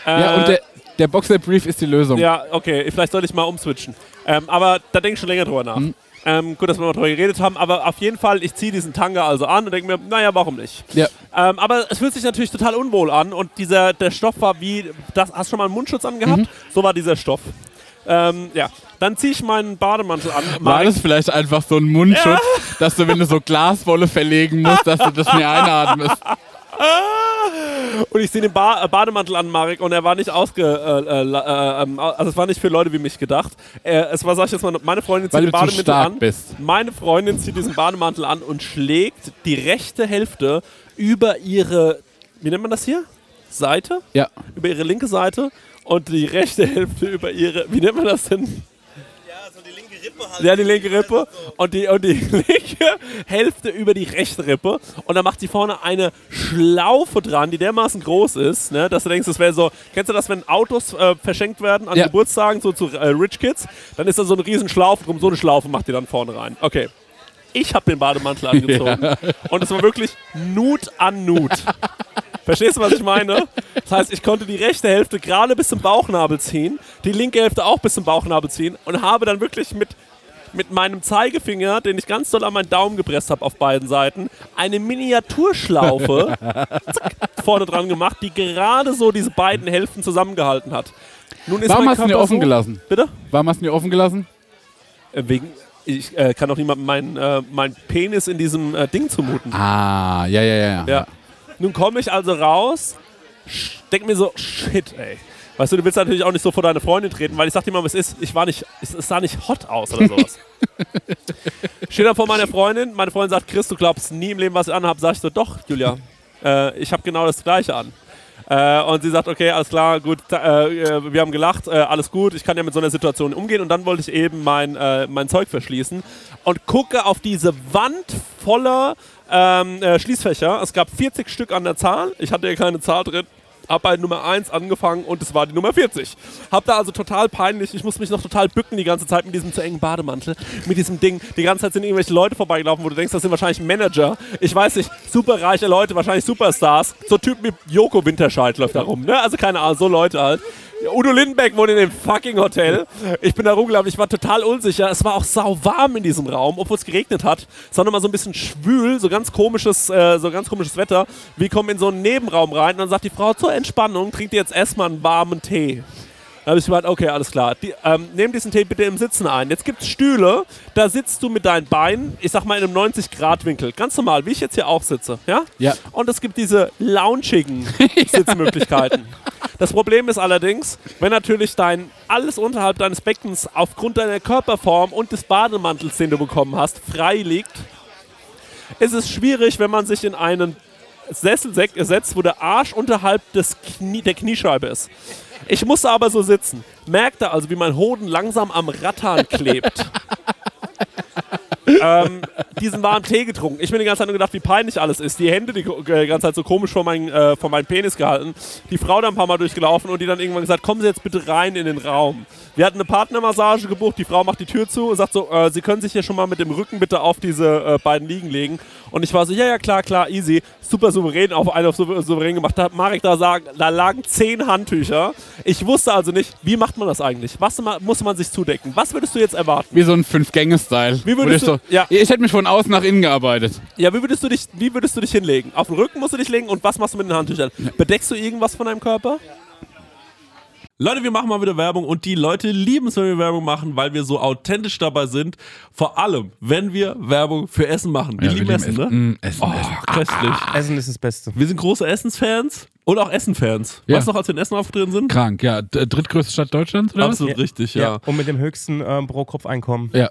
ja, Äh, und der, der Boxer-Brief ist die Lösung. Ja, okay, vielleicht sollte ich mal umswitchen. Ähm, aber da denke ich schon länger drüber nach. Mhm. Ähm, gut, dass wir mal drüber geredet haben, aber auf jeden Fall, ich ziehe diesen Tanga also an und denke mir, naja, warum nicht? Ja. Ähm, aber es fühlt sich natürlich total unwohl an und dieser, der Stoff war wie, das, hast du schon mal einen Mundschutz angehabt? Mhm. So war dieser Stoff. Ähm, ja, dann ziehe ich meinen Bademantel an. War das vielleicht einfach so ein Mundschutz, dass du, wenn du so Glaswolle verlegen musst, dass du das mir einatmest? <laughs> Und ich sehe den ba äh, Bademantel an, Marek, und er war nicht ausge... Äh, äh, äh, ähm, also es war nicht für Leute wie mich gedacht. Es war, sag ich jetzt mal, meine Freundin zieht Weil den du zu Bademantel stark an. bist. Meine Freundin zieht diesen Bademantel an und schlägt die rechte Hälfte über ihre... Wie nennt man das hier? Seite? Ja. Über ihre linke Seite und die rechte Hälfte über ihre... Wie nennt man das denn? Ja, so die linke Rippe halt. Ja, die linke Rippe und die, und die <laughs> linke Hälfte über die rechte Rippe. Und dann macht sie vorne eine Schlaufe dran, die dermaßen groß ist, ne, dass du denkst, das wäre so. Kennst du das, wenn Autos äh, verschenkt werden an Ja. Geburtstagen, so zu äh, Rich Kids? Dann ist da so eine riesen Schlaufe drum. So eine Schlaufe macht die dann vorne rein. Okay. Ich habe den Bademantel angezogen. <laughs> Und es war wirklich Nut an Nut. Verstehst du, was ich meine? Das heißt, ich konnte die rechte Hälfte gerade bis zum Bauchnabel ziehen, die linke Hälfte auch bis zum Bauchnabel ziehen und habe dann wirklich mit, mit meinem Zeigefinger, den ich ganz doll an meinen Daumen gepresst habe auf beiden Seiten, eine Miniaturschlaufe zack, <laughs> vorne dran gemacht, die gerade so diese beiden Hälften zusammengehalten hat. Nun ist Warum hast du ihn offen so, gelassen? Bitte? Warum hast du ihn offen gelassen? Äh, wegen, ich äh, kann doch niemandem meinen äh, mein Penis in diesem äh, Ding zumuten. Ah, ja, ja, ja. Ja. Nun komme ich also raus, denk mir so, shit, ey. Weißt du, du willst natürlich auch nicht so vor deine Freundin treten, weil ich sag dir mal, was ist. Ich war nicht, es, sah nicht hot aus oder sowas. <laughs> Stehe dann vor meiner Freundin, meine Freundin sagt, Chris, du glaubst nie im Leben, was ich anhab. Sag ich so, doch, Julia, äh, ich habe genau das Gleiche an. Äh, und sie sagt, okay, alles klar, gut, äh, äh, wir haben gelacht, äh, alles gut, ich kann ja mit so einer Situation umgehen. Und dann wollte ich eben mein, äh, mein Zeug verschließen und gucke auf diese Wand voller ähm, äh, Schließfächer. Es gab 40 Stück an der Zahl. Ich hatte ja keine Zahl drin. Hab bei Nummer 1 angefangen und es war die Nummer 40. Hab da also total peinlich, ich muss mich noch total bücken die ganze Zeit mit diesem zu engen Bademantel, mit diesem Ding. Die ganze Zeit sind irgendwelche Leute vorbeigelaufen, wo du denkst, das sind wahrscheinlich Manager. Ich weiß nicht, super reiche Leute, wahrscheinlich Superstars. So Typen wie Joko Winterscheid läuft da rum, ne? Also keine Ahnung, so Leute halt. Udo Lindenberg wohnt in dem fucking Hotel. Ich bin da rumgelaufen, ich war total unsicher. Es war auch sau warm in diesem Raum, obwohl es geregnet hat. Es war nochmal so ein bisschen schwül, so ganz komisches, äh, so ganz komisches Wetter. Wir kommen in so einen Nebenraum rein und dann sagt die Frau zur Entspannung, trinkt ihr jetzt erstmal einen warmen Tee. Da habe ich gemeint, okay, alles klar. Die, ähm, nimm diesen Tee bitte im Sitzen ein. Jetzt gibt es Stühle, da sitzt du mit deinen Beinen, ich sag mal in einem 90-Grad-Winkel. Ganz normal, wie ich jetzt hier auch sitze. Ja? Ja. Und es gibt diese launchigen <laughs> Sitzmöglichkeiten. Das Problem ist allerdings, wenn natürlich dein alles unterhalb deines Beckens aufgrund deiner Körperform und des Bademantels, den du bekommen hast, frei liegt, ist es schwierig, wenn man sich in einen Sessel setzt, wo der Arsch unterhalb des Knie, der Kniescheibe ist. Ich musste aber so sitzen. Merkte also, wie mein Hoden langsam am Rattan klebt. Ähm, diesen warmen Tee getrunken. Ich bin die ganze Zeit nur gedacht, wie peinlich alles ist. Die Hände die äh, ganze Zeit so komisch vor, mein, äh, vor meinen Penis gehalten. Die Frau da ein paar Mal durchgelaufen und die dann irgendwann gesagt, kommen Sie jetzt bitte rein in den Raum. Wir hatten eine Partnermassage gebucht, die Frau macht die Tür zu und sagt so, äh, Sie können sich hier schon mal mit dem Rücken bitte auf diese äh, beiden Liegen legen. Und ich war so, ja, ja, klar, klar, easy. Super souverän, auf einen auf sou- souverän gemacht. Da hat Marek da sagen, da lagen zehn Handtücher. Ich wusste also nicht, wie macht man das eigentlich? Was muss man sich zudecken? Was würdest du jetzt erwarten? Wie so ein Fünf-Gänge-Style. Wie würdest du- ja. Ich hätte mich von außen nach innen gearbeitet. Ja, wie würdest du dich, wie würdest du dich hinlegen? Auf den Rücken musst du dich legen und was machst du mit den Handtüchern? Bedeckst du irgendwas von deinem Körper? Leute, wir machen mal wieder Werbung und die Leute lieben es, wenn wir Werbung machen, weil wir so authentisch dabei sind. Vor allem, wenn wir Werbung für Essen machen. Wir Ja, lieben wir Essen, lieben ne? Essen. Mm, Essen, oh, Essen. köstlich. Essen ist das Beste. Wir sind große Essensfans und auch Essenfans. Ja. Weißt du noch, als wir in Essen aufgetreten sind? Krank, ja. Drittgrößte Stadt Deutschlands, oder Absolut richtig, ja. Und mit dem höchsten ähm, Pro-Kopf-Einkommen. was? Ja.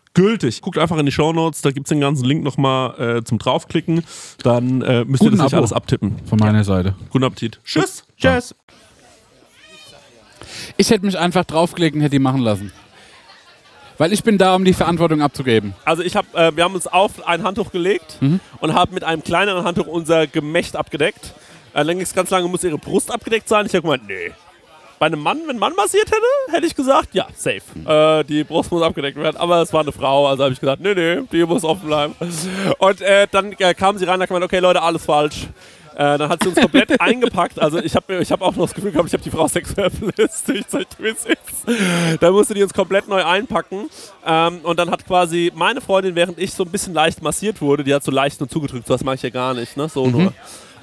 gültig. Guckt einfach in die Shownotes, da gibt es den ganzen Link nochmal äh, zum draufklicken. Dann äh, müsst ihr Guten das nicht Abo. alles abtippen. Von meiner Seite. Guten Appetit. Tschüss. Tschüss. Ich hätte mich einfach draufgelegt und hätte die machen lassen. Weil ich bin da, um die Verantwortung abzugeben. Also ich hab, äh, wir haben uns auf ein Handtuch gelegt und haben mit einem kleineren Handtuch unser Gemächt abgedeckt. Äh, dann ging's ganz lange, muss ihre Brust abgedeckt sein. Ich habe gemeint, nee. Bei einem Mann, wenn ein Mann massiert hätte, hätte ich gesagt, ja, safe. Äh, die Brust muss abgedeckt werden. Aber es war eine Frau, also habe ich gesagt, nee, nee, die muss offen bleiben. Und äh, dann äh, kam sie rein und hat gemeint, okay Leute, alles falsch. Äh, dann hat sie uns komplett <laughs> eingepackt. Also ich habe ich hab auch noch das Gefühl gehabt, ich habe die Frau sexuell belästigt, seitdem es ist. Da musste die uns komplett neu einpacken. Ähm, und dann hat quasi meine Freundin, während ich so ein bisschen leicht massiert wurde, die hat so leicht nur zugedrückt, so das mache ich ja gar nicht, ne? So nur.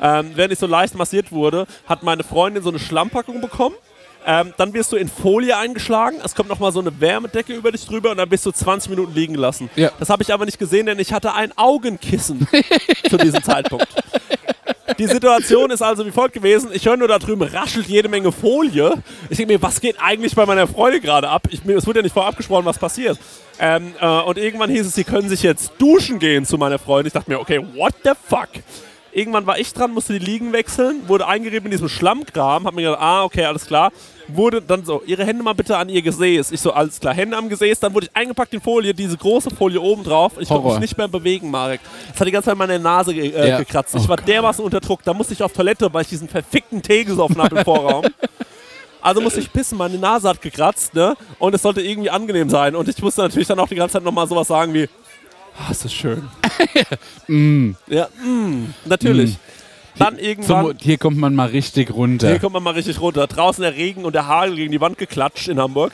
Ähm, während ich so leicht massiert wurde, hat meine Freundin so eine Schlammpackung bekommen. Ähm, dann wirst du in Folie eingeschlagen, es kommt nochmal so eine Wärmedecke über dich drüber und dann bist du 20 Minuten liegen gelassen. Ja. Das habe ich aber nicht gesehen, denn ich hatte ein Augenkissen <laughs> zu diesem Zeitpunkt. Die Situation ist also wie folgt gewesen. Ich höre nur da drüben raschelt jede Menge Folie. Ich denke mir, was geht eigentlich bei meiner Freundin gerade ab? Ich, mir- es wurde ja nicht vorab gesprochen, was passiert. Ähm, äh, und irgendwann hieß es, sie können sich jetzt duschen gehen zu meiner Freundin. Ich dachte mir, okay, what the fuck? Irgendwann war ich dran, musste die Liegen wechseln, wurde eingerieben in diesem Schlammkram, hab mir gedacht, ah, okay, alles klar. Wurde dann so, ihre Hände mal bitte an ihr Gesäß. Ich so, alles klar, Hände am Gesäß, dann wurde ich eingepackt in Folie, diese große Folie oben drauf. Ich konnte mich nicht mehr bewegen, Marek. Das hat die ganze Zeit meine Nase ge äh, Ja. gekratzt. Ich Oh war dermaßen unter Druck, da musste ich auf Toilette, weil ich diesen verfickten Tee gesoffen habe im Vorraum. Also musste ich pissen, meine Nase hat gekratzt, ne? Und es sollte irgendwie angenehm sein. Und ich musste natürlich dann auch die ganze Zeit nochmal sowas sagen wie, ah, ist das schön. <laughs> Ja, mm, natürlich. Dann irgendwann, Zum, hier kommt man mal richtig runter. hier kommt man mal richtig runter. Draußen der Regen und der Hagel gegen die Wand geklatscht in Hamburg.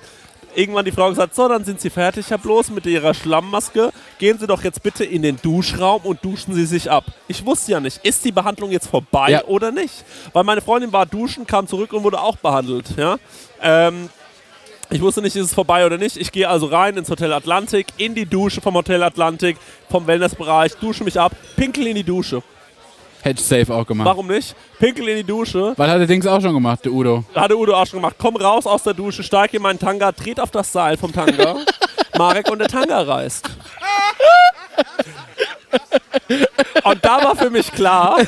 Irgendwann die Frau gesagt, so, dann sind Sie fertig, Herr Bloß, mit Ihrer Schlammmaske. Gehen Sie doch jetzt bitte in den Duschraum und duschen Sie sich ab. Ich wusste ja nicht, ist die Behandlung jetzt vorbei Ja. oder nicht? Weil meine Freundin war duschen, kam zurück und wurde auch behandelt. Ja? Ähm, ich wusste nicht, ist es vorbei oder nicht. Ich gehe also rein ins Hotel Atlantik, in die Dusche vom Hotel Atlantik, vom Wellnessbereich, dusche mich ab, pinkel in die Dusche. Hätte ich safe auch gemacht. Warum nicht? Pinkel in die Dusche, Weil hat der Dings auch schon gemacht, der Udo. hatte Udo auch schon gemacht. Komm raus aus der Dusche, steig in meinen Tanga, dreht auf das Seil vom Tanga. <laughs> Marek und der Tanga reißt. Und da war für mich klar,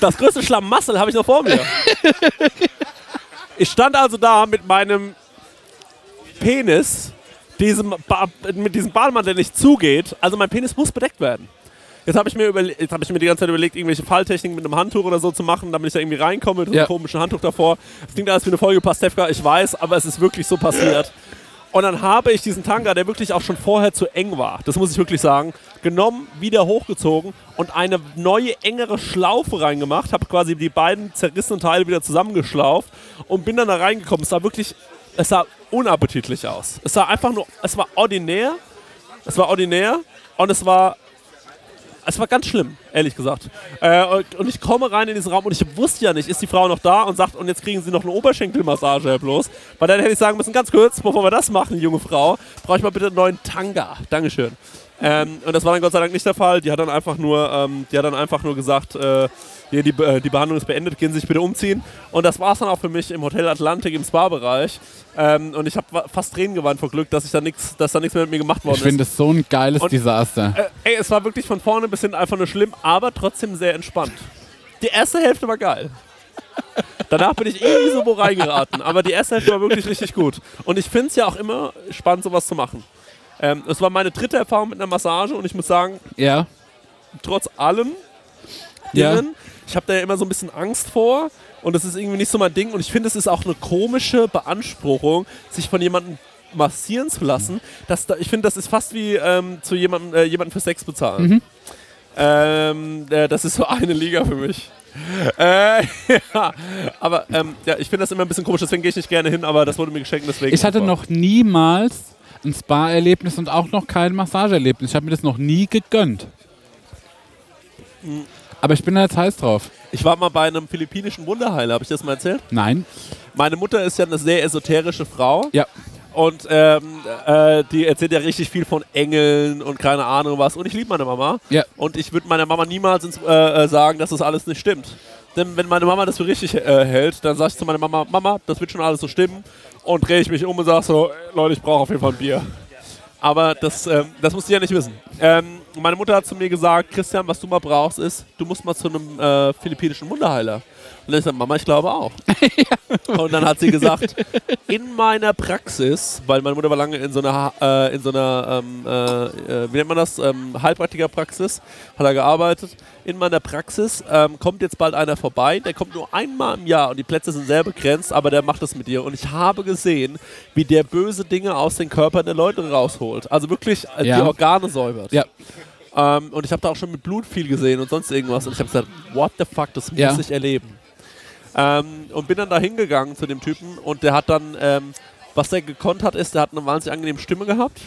das größte Schlamassel habe ich noch vor mir. Ich stand also da mit meinem Penis, diesem ba mit diesem Bademantel, der nicht zugeht. Also mein Penis muss bedeckt werden. Jetzt habe ich, mir jetzt hab ich mir die ganze Zeit überlegt, irgendwelche Falltechniken mit einem Handtuch oder so zu machen, damit ich da irgendwie reinkomme mit so einem Ja. komischen Handtuch davor. Das klingt alles wie eine Folge Pastewka, ich weiß, aber es ist wirklich so passiert. Und dann habe ich diesen Tanga, der wirklich auch schon vorher zu eng war, das muss ich wirklich sagen, genommen, wieder hochgezogen und eine neue, engere Schlaufe reingemacht, habe quasi die beiden zerrissenen Teile wieder zusammengeschlauft und bin dann da reingekommen. Es sah wirklich, es sah unappetitlich aus. Es sah einfach nur, es war ordinär, es war ordinär und es war es war ganz schlimm, ehrlich gesagt. Äh, und, und ich komme rein in diesen Raum und ich wusste ja nicht, ist die Frau noch da und sagt, und jetzt kriegen Sie noch eine Oberschenkelmassage, bloß. Weil dann hätte ich sagen müssen, ganz kurz, bevor wir das machen, junge Frau, brauche ich mal bitte einen neuen Tanga. Dankeschön. Ähm, und das war dann Gott sei Dank nicht der Fall. Die hat dann einfach nur, ähm, die hat dann einfach nur gesagt, äh, hier, die, äh, die Behandlung ist beendet, gehen Sie sich bitte umziehen. Und das war es dann auch für mich im Hotel Atlantik im Spa-Bereich. Ähm, und ich habe fast Tränen geweint vor Glück, dass ich da nichts, dass da nichts mehr mit mir gemacht worden Ich ist. finde es so ein geiles Und- Desaster. Äh, ey, es war wirklich von vorne bis hinten einfach nur schlimm, aber trotzdem sehr entspannt. Die erste Hälfte war geil. Danach bin ich irgendwie so wo reingeraten, aber die erste Hälfte war wirklich richtig gut. Und ich finde es ja auch immer spannend, sowas zu machen. Ähm, es war meine dritte Erfahrung mit einer Massage und ich muss sagen, Ja. trotz allem Ja. Ich habe da ja immer so ein bisschen Angst vor und das ist irgendwie nicht so mein Ding und ich finde, es ist auch eine komische Beanspruchung, sich von jemandem massieren zu lassen. Das, da, ich finde, das ist fast wie ähm, zu jemandem, äh, jemanden für Sex bezahlen. Mhm. Ähm, äh, das ist so eine Liga für mich. Äh, <laughs> ja, aber ähm, ja, ich finde das immer ein bisschen komisch, deswegen gehe ich nicht gerne hin, aber das wurde mir geschenkt, deswegen. Ich hatte super. noch niemals ein Spa-Erlebnis und auch noch kein Massageerlebnis. Ich habe mir das noch nie gegönnt. Aber ich bin da jetzt heiß drauf. Ich war mal bei einem philippinischen Wunderheiler, habe ich das mal erzählt? Nein. Meine Mutter ist ja eine sehr esoterische Frau. Ja. Und ähm, äh, die erzählt ja richtig viel von Engeln und keine Ahnung was. Und ich liebe meine Mama. Ja. Und ich würde meiner Mama niemals ins, äh, äh, sagen, dass das alles nicht stimmt. Denn wenn meine Mama das für richtig äh, hält, dann sage ich zu meiner Mama, Mama, das wird schon alles so stimmen. Und drehe ich mich um und sage so, "Ey, Leute, ich brauche auf jeden Fall ein Bier. Aber das, ähm, das musst du ja nicht wissen. Ähm, meine Mutter hat zu mir gesagt, Christian, was du mal brauchst, ist, du musst mal zu einem äh, philippinischen Wunderheiler. Und dann ich gesagt, Mama, ich glaube auch. <laughs> Und dann hat sie gesagt, in meiner Praxis, weil meine Mutter war lange in so einer, äh, in so einer ähm, äh, äh, wie nennt man das, ähm, Heilpraktikerpraxis, hat er gearbeitet. In meiner Praxis ähm, kommt jetzt bald einer vorbei, der kommt nur einmal im Jahr und die Plätze sind sehr begrenzt, aber der macht das mit dir. Und ich habe gesehen, wie der böse Dinge aus den Körpern der Leute rausholt. Also wirklich äh, Ja. die Organe säubert. Ja. Ähm, und ich habe da auch schon mit Blut viel gesehen und sonst irgendwas. Und ich habe gesagt, what the fuck, das muss Ja. ich erleben. Ähm, und bin dann da hingegangen zu dem Typen und der hat dann, ähm, was der gekonnt hat, ist, der hat eine wahnsinnig angenehme Stimme gehabt.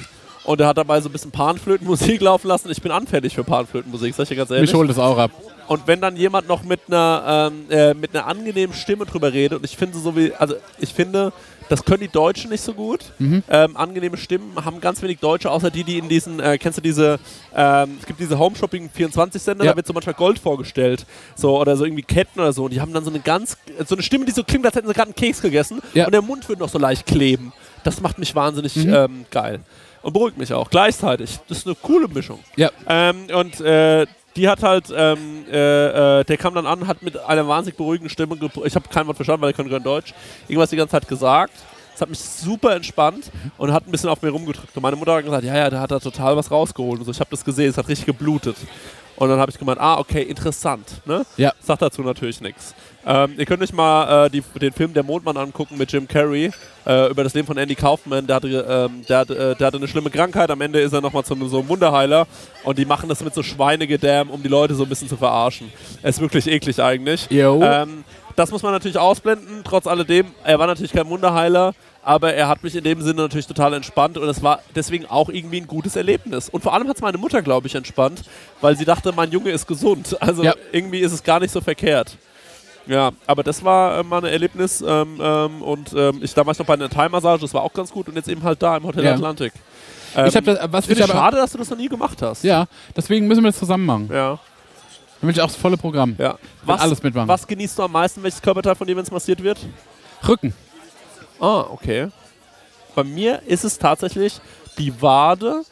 Und der hat dabei so ein bisschen Panflötenmusik <laughs> laufen lassen. Ich bin anfällig für Panflötenmusik, sag ich dir ganz ehrlich. Mich holt es auch ab. Und wenn dann jemand noch mit einer, ähm, äh, mit einer angenehmen Stimme drüber redet, und ich finde so wie, also ich finde, das können die Deutschen nicht so gut. Mhm. Ähm, angenehme Stimmen haben ganz wenig Deutsche, außer die, die in diesen, äh, kennst du diese, ähm, es gibt diese Home Shopping 24 Sender, Ja. da wird so manchmal Gold vorgestellt. So, oder so irgendwie Ketten oder so. Und die haben dann so eine ganz, so eine Stimme, die so klingt, als hätten sie gerade einen Keks gegessen. Ja. Und der Mund wird noch so leicht kleben. Das macht mich wahnsinnig Mhm. ähm, geil. Und beruhigt mich auch. Gleichzeitig. Das ist eine coole Mischung. Ja. Ähm, und äh, die hat halt, ähm, äh, äh, der kam dann an, hat mit einer wahnsinnig beruhigenden Stimme, ich habe kein Wort verstanden, weil er konnte kein Deutsch, irgendwas die ganze Zeit gesagt. Das hat mich super entspannt und hat ein bisschen auf mir rumgedrückt. Und meine Mutter hat gesagt, ja, ja, da hat er total was rausgeholt. Und so. Ich habe das gesehen, es hat richtig geblutet. Und dann habe ich gemeint, ah, okay, interessant. Ne? Ja. Sagt dazu natürlich nichts. Ähm, ihr könnt euch mal äh, die, den Film Der Mondmann angucken mit Jim Carrey äh, über das Leben von Andy Kaufman. Der hatte, ähm, der, hat, äh, der hatte eine schlimme Krankheit. Am Ende ist er nochmal zu einem, so einem Wunderheiler. Und die machen das mit so Schweinegedärm, um die Leute so ein bisschen zu verarschen. Ist wirklich eklig eigentlich. Jo. Ähm, das muss man natürlich ausblenden. Trotz alledem, er war natürlich kein Wunderheiler. Aber er hat mich in dem Sinne natürlich total entspannt und es war deswegen auch irgendwie ein gutes Erlebnis. Und vor allem hat es meine Mutter, glaube ich, entspannt, weil sie dachte, mein Junge ist gesund. <laughs> Also Ja. irgendwie ist es gar nicht so verkehrt. Ja, aber das war äh, mal ein Erlebnis ähm, ähm, und ähm, ich damals noch bei einer Thai-Massage, das war auch ganz gut und jetzt eben halt da im Hotel Ja. Atlantik. Ähm, Ich hab das- was ich finde ich schade, dass du das noch nie gemacht hast. Ja, deswegen müssen wir das zusammen machen. Ja. Damit ich auch das volle Programm. ja. Was, alles mitmachen. Was genießt du am meisten, welches Körperteil von dir, wenn es massiert wird? Rücken. Ah, okay. Bei mir ist es tatsächlich die Wade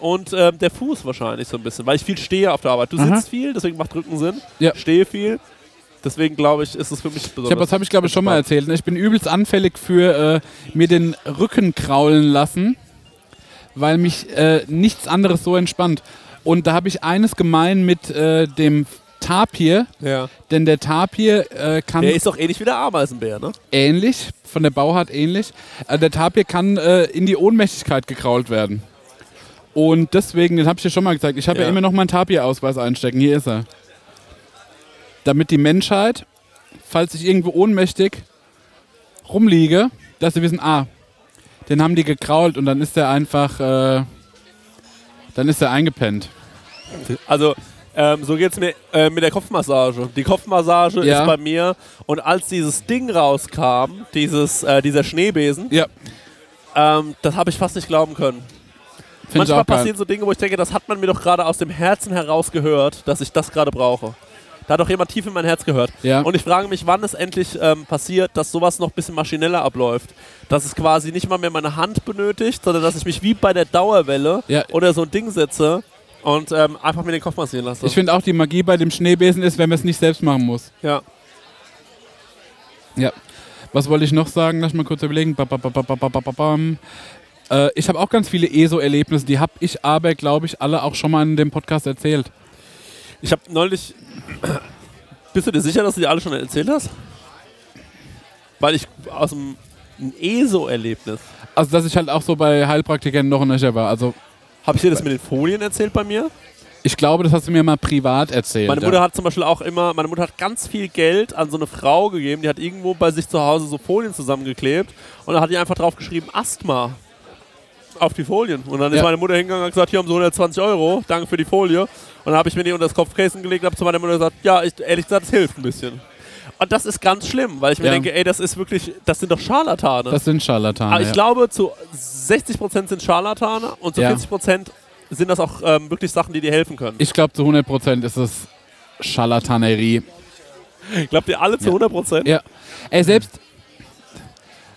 und ähm, der Fuß wahrscheinlich so ein bisschen, weil ich viel stehe auf der Arbeit. Du Aha. sitzt viel, deswegen macht Rücken Sinn. Ja. Stehe viel. Deswegen glaube ich, ist es für mich besonders. Ich hab, das habe ich glaube ich schon mal erzählt. ne? Ich bin übelst anfällig für äh, mir den Rücken kraulen lassen, weil mich äh, nichts anderes so entspannt. Und da habe ich eines gemein mit äh, dem Tapir, Ja. denn der Tapir äh, kann Der ist doch ähnlich wie der Ameisenbär, ne? ähnlich, von der Bauart ähnlich. Äh, der Tapir kann äh, in die Ohnmächtigkeit gekrault werden. Und deswegen, den habe ich dir schon mal gezeigt, ich habe ja. Ja. immer noch meinen Tapir-Ausweis einstecken. Hier ist er. Damit die Menschheit, falls ich irgendwo ohnmächtig rumliege, dass sie wissen, ah, den haben die gekrault und dann ist der einfach, äh, dann ist der eingepennt. Also, ähm, so geht's mir äh, mit der Kopfmassage. Die Kopfmassage Ja. ist bei mir und als dieses Ding rauskam, dieses, äh, dieser Schneebesen, Ja, ähm, das habe ich fast nicht glauben können. finde ich Manchmal passieren so Dinge, wo ich denke, das hat man mir doch gerade aus dem Herzen heraus gehört, dass ich das gerade brauche. Da hat doch jemand tief in mein Herz gehört. Ja. Und ich frage mich, wann es endlich ähm, passiert, dass sowas noch ein bisschen maschineller abläuft. Dass es quasi nicht mal mehr meine Hand benötigt, sondern dass ich mich wie bei der Dauerwelle Ja. oder so ein Ding setze und ähm, einfach mir den Kopf massieren lassen. Ich finde auch, die Magie bei dem Schneebesen ist, wenn man es nicht selbst machen muss. Ja. Ja. Was wollte ich noch sagen? Lass mal kurz überlegen. Ba, ba, ba, äh, ich habe auch ganz viele ESO-Erlebnisse. Die habe ich aber, glaube ich, alle auch schon mal in dem Podcast erzählt. Ich habe neulich. Bist du dir sicher, dass du die alle schon erzählt hast? Weil ich aus dem ESO-Erlebnis. Also, dass ich halt auch so bei Heilpraktikern noch und nöcher war. Also, habe ich dir das mit den Folien erzählt bei mir? ich glaube, das hast du mir mal privat erzählt. Meine ja. Mutter hat zum Beispiel auch immer, meine Mutter hat ganz viel Geld an so eine Frau gegeben, die hat irgendwo bei sich zu Hause so Folien zusammengeklebt und dann hat die einfach drauf geschrieben, Asthma. Auf die Folien. Und dann ist Ja. meine Mutter hingegangen und hat gesagt, hier haben sie 120 Euro, danke für die Folie. Und dann habe ich mir die unter das Kopfkissen gelegt und habe zu meiner Mutter gesagt, ja, ich, ehrlich gesagt, es hilft ein bisschen. Und das ist ganz schlimm, weil ich mir Ja. denke, ey, das ist wirklich, das sind doch Scharlatane. das sind Scharlatane. Aber ich ja. glaube, zu 60% sind Scharlatane und zu Ja. 40% sind das auch ähm, wirklich Sachen, die dir helfen können. ich glaube, zu 100% ist es Scharlatanerie. Glaubt ihr alle zu 100%? Ja. Ey, selbst.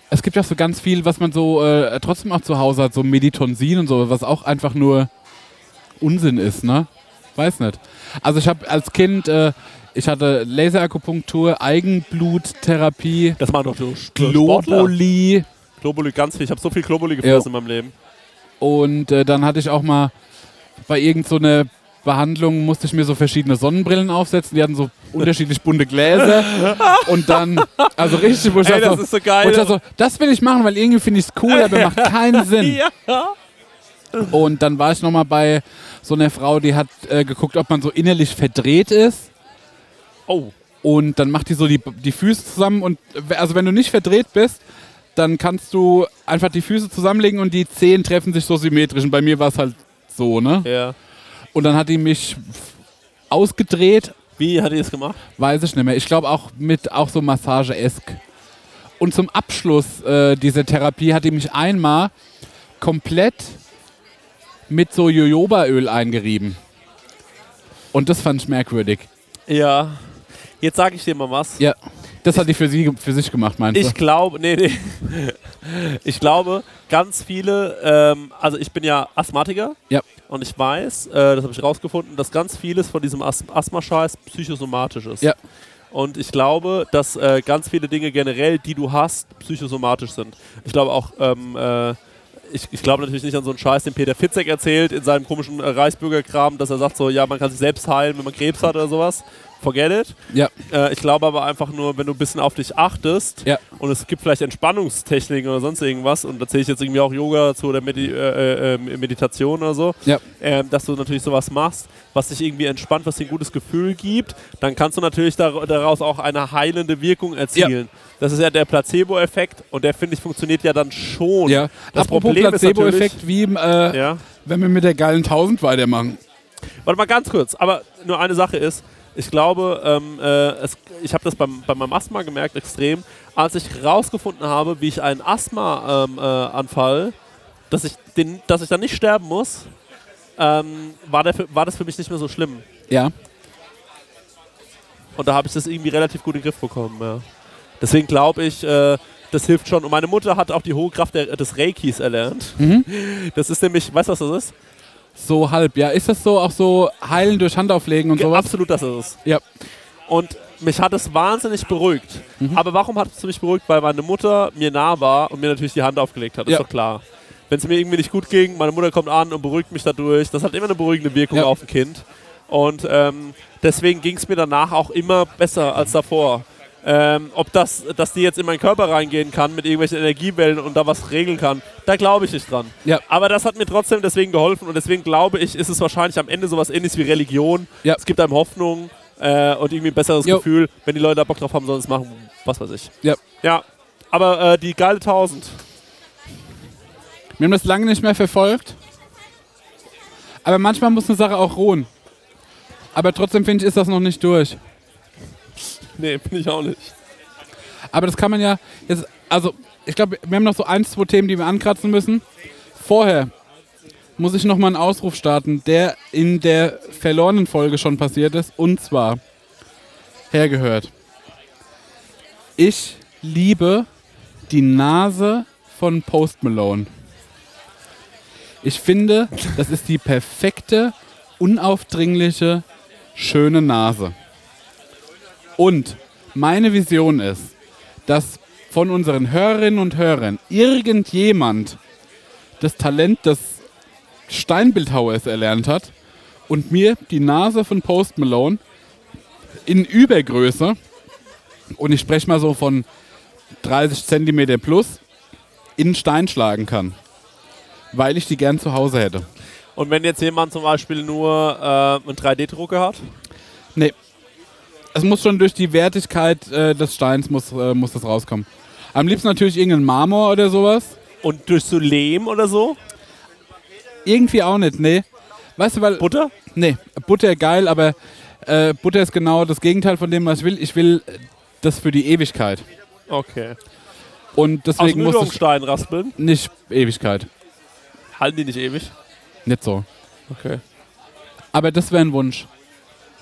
Es gibt ja so ganz viel, was man so äh, trotzdem auch zu Hause hat, so Meditonsin und so, was auch einfach nur Unsinn ist, ne? Weiß nicht. Also ich habe als Kind, äh, ich hatte Laserakupunktur, Eigenbluttherapie, Das machen doch so Sportler. Globuli Globuli, ganz viel. Ich habe so viel Globuli gefressen in meinem Leben. und äh, dann hatte ich auch mal bei irgend so Behandlung musste ich mir so verschiedene Sonnenbrillen aufsetzen, die hatten so unterschiedlich bunte Gläser <laughs> und dann, also richtig, wo ich Ey, das ist so Wo ich geil. dachte so, das will ich machen, weil irgendwie finde ich es cool, aber macht keinen <laughs> Sinn. ja. Und dann war ich nochmal bei so einer Frau, die hat äh, geguckt, ob man so innerlich verdreht ist. Oh. Und dann macht die so die, die Füße zusammen. Und äh, also wenn du nicht verdreht bist, dann kannst du einfach die Füße zusammenlegen und die Zehen treffen sich so symmetrisch. Und bei mir war es halt so, ne? Ja. Und dann hat die mich ausgedreht Wie hat die das gemacht? Weiß ich nicht mehr. Ich glaube auch mit auch so Massage-esk. Und zum Abschluss äh, dieser Therapie hat die mich einmal komplett mit so Jojobaöl eingerieben. Und das fand ich merkwürdig. Ja. Jetzt sage ich dir mal was. Ja, das hat die für, sie, für sich gemacht, meinst Ich du? glaube, nee, nee. <laughs> Ich glaube, ganz viele, ähm, also ich bin ja Asthmatiker. Ja. Und ich weiß, äh, das habe ich rausgefunden, dass ganz vieles von diesem As Asthma-Scheiß psychosomatisch ist. Ja. Und ich glaube, dass äh, ganz viele Dinge generell, die du hast, psychosomatisch sind. Ich glaube auch, ähm, äh, ich, ich glaube natürlich nicht an so einen Scheiß, den Peter Fitzek erzählt in seinem komischen äh, Reichsbürgerkram, dass er sagt so, ja, man kann sich selbst heilen, wenn man Krebs hat oder sowas. Forget it. Ja. Äh, ich glaube aber einfach nur, wenn du ein bisschen auf dich achtest Ja. und es gibt vielleicht Entspannungstechniken oder sonst irgendwas und da zähle ich jetzt irgendwie auch Yoga dazu oder Medi äh, äh, Meditation oder so, Ja. ähm, dass du natürlich sowas machst, was dich irgendwie entspannt, was dir ein gutes Gefühl gibt, dann kannst du natürlich dar daraus auch eine heilende Wirkung erzielen. Das ist ja der Placebo-Effekt und der, finde ich, funktioniert ja dann schon. Ja. Das Apropos Problem ist Placebo-Effekt, wie im, äh, Ja. wenn wir mit der geilen 1000 weitermachen. Warte mal ganz kurz, aber nur eine Sache ist, ich glaube, ähm, äh, es, ich habe das beim, bei meinem Asthma gemerkt, extrem, als ich rausgefunden habe, wie ich einen Asthma-Anfall, ähm, äh, Anfall, dass, ich den, dass ich dann nicht sterben muss, ähm, war, der war das für mich nicht mehr so schlimm. Ja. Und da habe ich das irgendwie relativ gut in den Griff bekommen. Ja. Deswegen glaube ich, äh, das hilft schon. Und meine Mutter hat auch die hohe Kraft der, des Reikis erlernt. Das ist nämlich, weißt du, was das ist? So halb, ja. Ist das so auch so heilen durch Handauflegen und Ge- sowas? Absolut, das ist es. Ja. Und mich hat es wahnsinnig beruhigt. Mhm. Aber warum hat es mich beruhigt? Weil meine Mutter mir nah war und mir natürlich die Hand aufgelegt hat. Ja. Ist doch klar. Wenn es mir irgendwie nicht gut ging, meine Mutter kommt an und beruhigt mich dadurch. Das hat immer eine beruhigende Wirkung Ja. auf ein Kind. Und ähm, deswegen ging es mir danach auch immer besser als davor. Ähm, ob das, dass die jetzt in meinen Körper reingehen kann mit irgendwelchen Energiewellen und da was regeln kann, da glaube ich nicht dran. Ja. Aber das hat mir trotzdem deswegen geholfen und deswegen glaube ich, ist es wahrscheinlich am Ende sowas ähnliches wie Religion. Ja. Es gibt einem Hoffnung äh, und irgendwie ein besseres Jo. Gefühl. Wenn die Leute da Bock drauf haben, sollen es machen. Was weiß ich. Ja. Ja. Aber äh, die geile 1000. Wir haben das lange nicht mehr verfolgt. Aber manchmal muss eine Sache auch ruhen. Aber trotzdem finde ich, ist das noch nicht durch. <laughs> Nee, bin ich auch nicht. Aber das kann man ja jetzt, also ich glaube, wir haben noch so ein, zwei Themen, die wir ankratzen müssen. Vorher muss ich noch mal einen Ausruf starten, der in der verlorenen Folge schon passiert ist. Und zwar, hergehört. Ich liebe die Nase von Post Malone. Ich finde, das ist die perfekte, unaufdringliche, schöne Nase. Und meine Vision ist, dass von unseren Hörerinnen und Hörern irgendjemand das Talent des Steinbildhauers erlernt hat und mir die Nase von Post Malone in Übergröße, und ich spreche mal so von 30 Zentimeter plus, in Stein schlagen kann. Weil ich die gern zu Hause hätte. Und wenn jetzt jemand zum Beispiel nur äh, einen 3D-Drucker hat, Nee. Es muss schon durch die Wertigkeit äh, des Steins muss, äh, muss das rauskommen. Am liebsten natürlich irgendein Marmor oder sowas. und durch so Lehm oder so, Irgendwie auch nicht, nee. Weißt du, weil. Butter? Nee, Butter geil, aber äh, Butter ist genau das Gegenteil von dem, was ich will. Ich will das für die Ewigkeit. Okay. Und Aus deswegen dem muss Übungsstein raspeln. nicht Ewigkeit. Halten die nicht ewig? Nicht so. Okay. Aber das wäre ein Wunsch.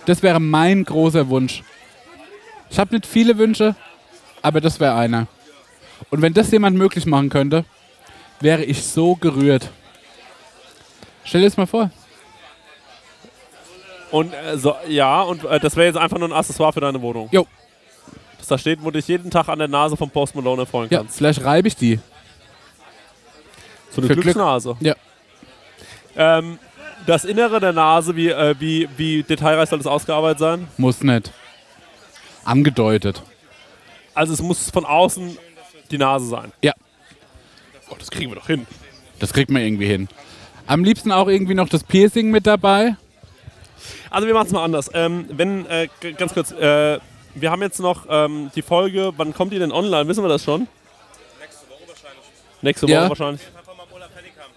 Das wäre mein großer Wunsch. Ich habe nicht viele Wünsche, aber das wäre einer. Und wenn das jemand möglich machen könnte, wäre ich so gerührt. Stell dir das mal vor. Und äh, so, ja, und äh, das wäre jetzt einfach nur ein Accessoire für deine Wohnung. Jo. Das da steht, wo du dich jeden Tag an der Nase vom Post Malone erfreuen Ja, kannst. vielleicht reibe ich die. So eine für Glück. Glücksnase. Ja. Ähm, das Innere der Nase, wie, äh, wie, wie detailreich soll das ausgearbeitet sein? Muss nicht. Angedeutet. Also es muss von außen die Nase sein. Ja. Oh, das kriegen wir doch hin. Das kriegt man irgendwie hin. Am liebsten auch irgendwie noch das Piercing mit dabei. Also wir machen es mal anders. Ähm, wenn, äh, ganz kurz, äh, wir haben jetzt noch ähm, die Folge, wann kommt die denn online? Wissen wir das schon? Nächste Woche wahrscheinlich. Nächste Woche Ja. wahrscheinlich.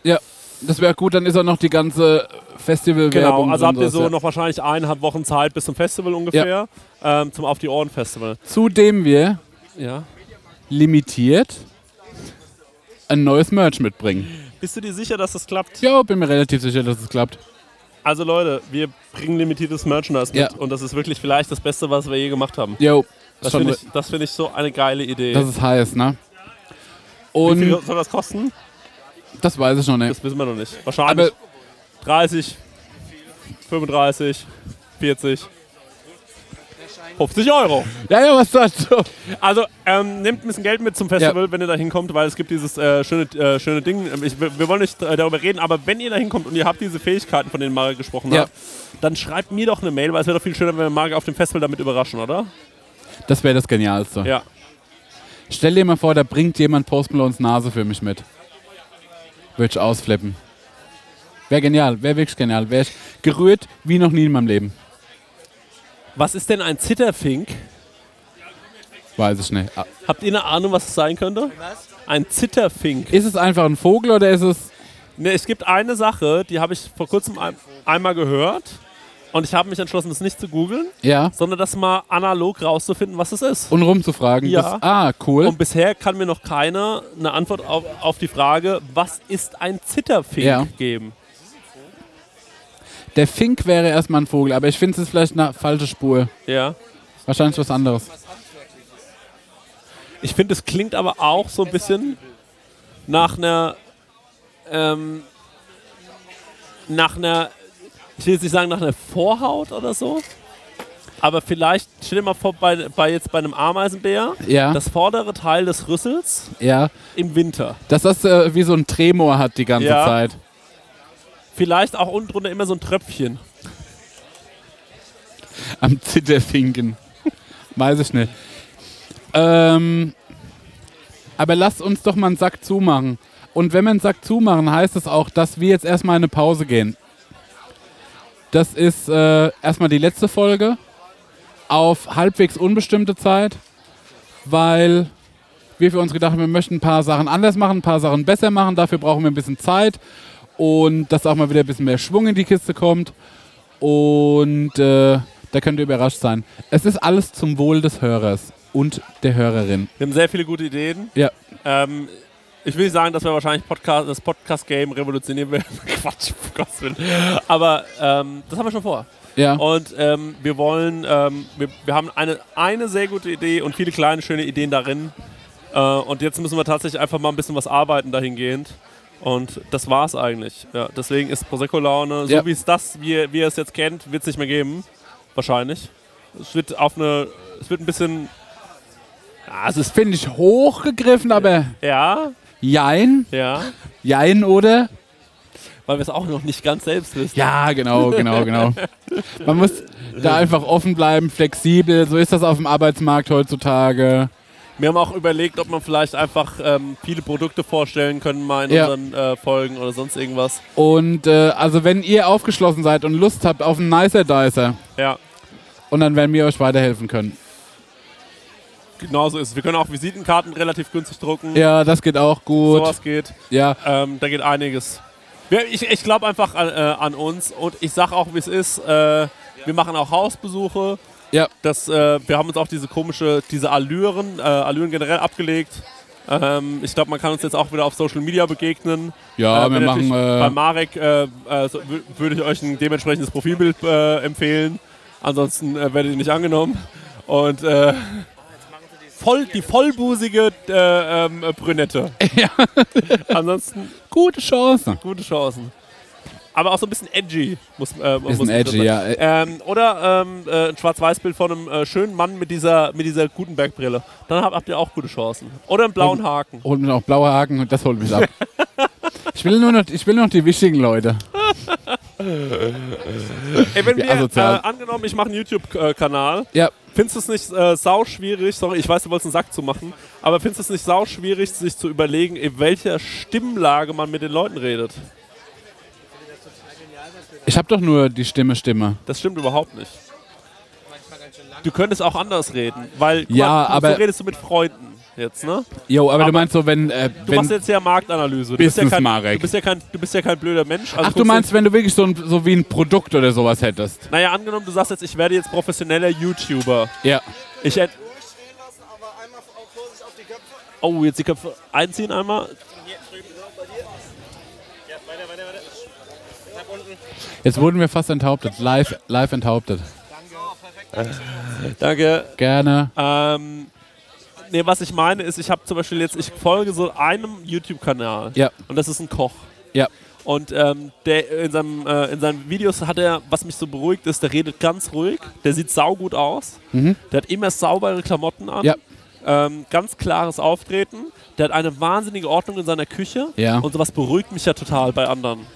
Ja, das wäre gut, dann ist auch noch die ganze Festivalwerbung Genau, also habt ihr so ja. noch wahrscheinlich eineinhalb Wochen Zeit bis zum Festival ungefähr. Ähm, zum Auf die Ohren Festival. Zudem wir Ja. limitiert ein neues Merch mitbringen. Bist du dir sicher, dass das klappt? Ja, bin mir relativ sicher, dass es klappt. Also Leute, wir bringen limitiertes Merchandise mit Ja. und das ist wirklich vielleicht das Beste, was wir je gemacht haben. Jo, Das finde ich, das find ich so eine geile Idee. das ist heiß, ne? Wie viel Und soll das kosten? Das weiß ich noch nicht. Das wissen wir noch nicht. Wahrscheinlich Aber 30, 35, 40, 50 Euro. ja, ja, was sagst du? Also ähm, nehmt ein bisschen Geld mit zum Festival, wenn ihr da hinkommt, weil es gibt dieses äh, schöne, äh, schöne Ding. Ähm, Ich, wir wir wollen nicht äh, darüber reden, aber wenn ihr da hinkommt und ihr habt diese Fähigkeiten, von denen Marek gesprochen Ja. hat, dann schreibt mir doch eine Mail, weil es wäre doch viel schöner, wenn wir Marek auf dem Festival damit überraschen, oder? Das wäre das Genialste. Ja. Stell dir mal vor, da bringt jemand Post Malones Nase für mich mit. Würde ich ausflippen. Wäre genial, wäre wirklich genial. Wäre ich gerührt wie noch nie in meinem Leben. Was ist denn ein Zitterfink? Weiß ich nicht. Habt ihr eine Ahnung, was es sein könnte? Ein Zitterfink. Ist es einfach ein Vogel oder ist es. Ne, es gibt eine Sache, die habe ich vor kurzem ein, einmal gehört und ich habe mich entschlossen, das nicht zu googeln, Ja. sondern das mal analog rauszufinden, was es ist. Und rumzufragen. Ja. Das, ah, cool. Und bisher kann mir noch keiner eine Antwort auf, auf die Frage, was ist ein Zitterfink, Ja. geben. Der Fink wäre erstmal ein Vogel, aber ich finde es ist vielleicht eine falsche Spur. Ja. Wahrscheinlich was anderes. Ich finde, es klingt aber auch so ein bisschen nach einer, ähm, nach einer, ich will jetzt nicht sagen nach einer Vorhaut oder so. Aber vielleicht, stell dir mal vor, bei, bei jetzt bei einem Ameisenbär, Ja. das vordere Teil des Rüssels Ja. im Winter. Dass das äh, wie so ein Tremor hat die ganze Ja. Zeit. Vielleicht auch unten drunter immer so ein Tröpfchen. Am Zitterfinken. <laughs> Weiß ich nicht. Ähm, aber lasst uns doch mal einen Sack zumachen. Und wenn wir einen Sack zumachen, heißt es auch, dass wir jetzt erstmal in eine Pause gehen. Das ist äh, erstmal die letzte Folge auf halbwegs unbestimmte Zeit, weil wir für uns gedacht haben, wir möchten ein paar Sachen anders machen, ein paar Sachen besser machen. Dafür brauchen wir ein bisschen Zeit und dass auch mal wieder ein bisschen mehr Schwung in die Kiste kommt. Und äh, da könnt ihr überrascht sein. Es ist alles zum Wohl des Hörers und der Hörerin. Wir haben sehr viele gute Ideen. Ja. Ähm, ich will nicht sagen, dass wir wahrscheinlich Podcast, das Podcast-Game revolutionieren werden. <laughs> Quatsch, um Gottes Willen. Aber ähm, das haben wir schon vor. Ja. Und ähm, wir wollen, ähm, wir, wir haben eine, eine sehr gute Idee und viele kleine, schöne Ideen darin. Äh, und jetzt müssen wir tatsächlich einfach mal ein bisschen was arbeiten dahingehend. Und das war's eigentlich. Ja, deswegen ist Prosecco-Laune, so Ja. wie es das, wie, ihr- wie ihr es jetzt kennt, wird es nicht mehr geben. Wahrscheinlich. Es wird auf eine, es wird ein bisschen, Also das finde ich hochgegriffen, aber ja, jein, ja, jein oder? weil wir es auch noch nicht ganz selbst wissen. Ja, genau, genau, genau. Man muss da einfach offen bleiben, flexibel. So ist das auf dem Arbeitsmarkt heutzutage. Wir haben auch überlegt, ob man vielleicht einfach ähm, viele Produkte vorstellen können, mal in Ja. unseren äh, Folgen oder sonst irgendwas. Und äh, also wenn ihr aufgeschlossen seid und Lust habt auf einen Nicer Dicer, Ja, und dann werden wir euch weiterhelfen können. Genauso ist es. Wir können auch Visitenkarten relativ günstig drucken. Ja, das geht auch gut. Sowas geht. Ja, Ähm, da geht einiges. Ich ich glaube einfach an, äh, an uns und ich sage auch, wie es ist. Äh, wir machen auch Hausbesuche. ja. Das, äh, wir haben uns auch diese komische, diese Allüren, äh, Allüren generell abgelegt. Ähm, ich glaube, man kann uns jetzt auch wieder auf Social Media begegnen. Ja, Äh, wir machen. natürlich Bei Äh, Marek äh, äh, so, wü- würde ich euch ein dementsprechendes Profilbild äh, empfehlen. Ansonsten äh, werdet ihr nicht angenommen. Und äh, voll, die vollbusige äh, ähm, äh, Brünette. <laughs> Ja. Ansonsten gute Chance. gute Chancen. Aber auch so ein bisschen edgy. Muss, äh, muss Bisschen man edgy, sagen. ja. Ähm, oder ähm, äh, ein Schwarz-Weiß-Bild von einem äh, schönen Mann mit dieser, mit dieser Gutenberg-Brille. Dann habt, habt ihr auch gute Chancen. Oder einen blauen Haken. Holt mir noch blaue Haken und das holt mich ab. <laughs> ich, will nur noch, ich will noch die wichtigen Leute. Ey, wenn wir, äh, angenommen, ich mache einen YouTube-Kanal, Ja, findest du es nicht äh, sau schwierig, sorry, ich weiß, du wolltest einen Sack zu machen, aber findest du es nicht sau schwierig, sich zu überlegen, in welcher Stimmlage man mit den Leuten redet? ich habe doch nur die Stimme, Stimme. Das stimmt überhaupt nicht. Du könntest auch anders reden, weil guck Ja, mal, aber- so redest du mit Freunden jetzt, ne? Jo, aber, Aber du meinst so, wenn. Äh, Du wenn machst jetzt ja Marktanalyse. Du bist ja, kein, Marek. du, bist ja kein, du bist ja kein blöder Mensch. Also ach, du meinst, wenn du wirklich so, ein, so wie ein Produkt oder sowas hättest. Naja, angenommen, du sagst jetzt, ich werde jetzt professioneller YouTuber. Ja. Ich hätte. Oh, jetzt die Köpfe einziehen einmal. Jetzt wurden wir fast enthauptet. Live, live enthauptet. Danke. Gerne. Ähm, nee, was ich meine ist, ich habe zum Beispiel jetzt, ich folge so einem YouTube-Kanal. Ja. Und das ist ein Koch. Ja. Und ähm, der in, seinem, äh, in seinen Videos hat er, was mich so beruhigt ist, der redet ganz ruhig, der sieht saugut aus, der hat immer saubere Klamotten an, Mhm. Ja. ähm, ganz klares Auftreten, der hat eine wahnsinnige Ordnung in seiner Küche Ja. und sowas beruhigt mich ja total bei anderen.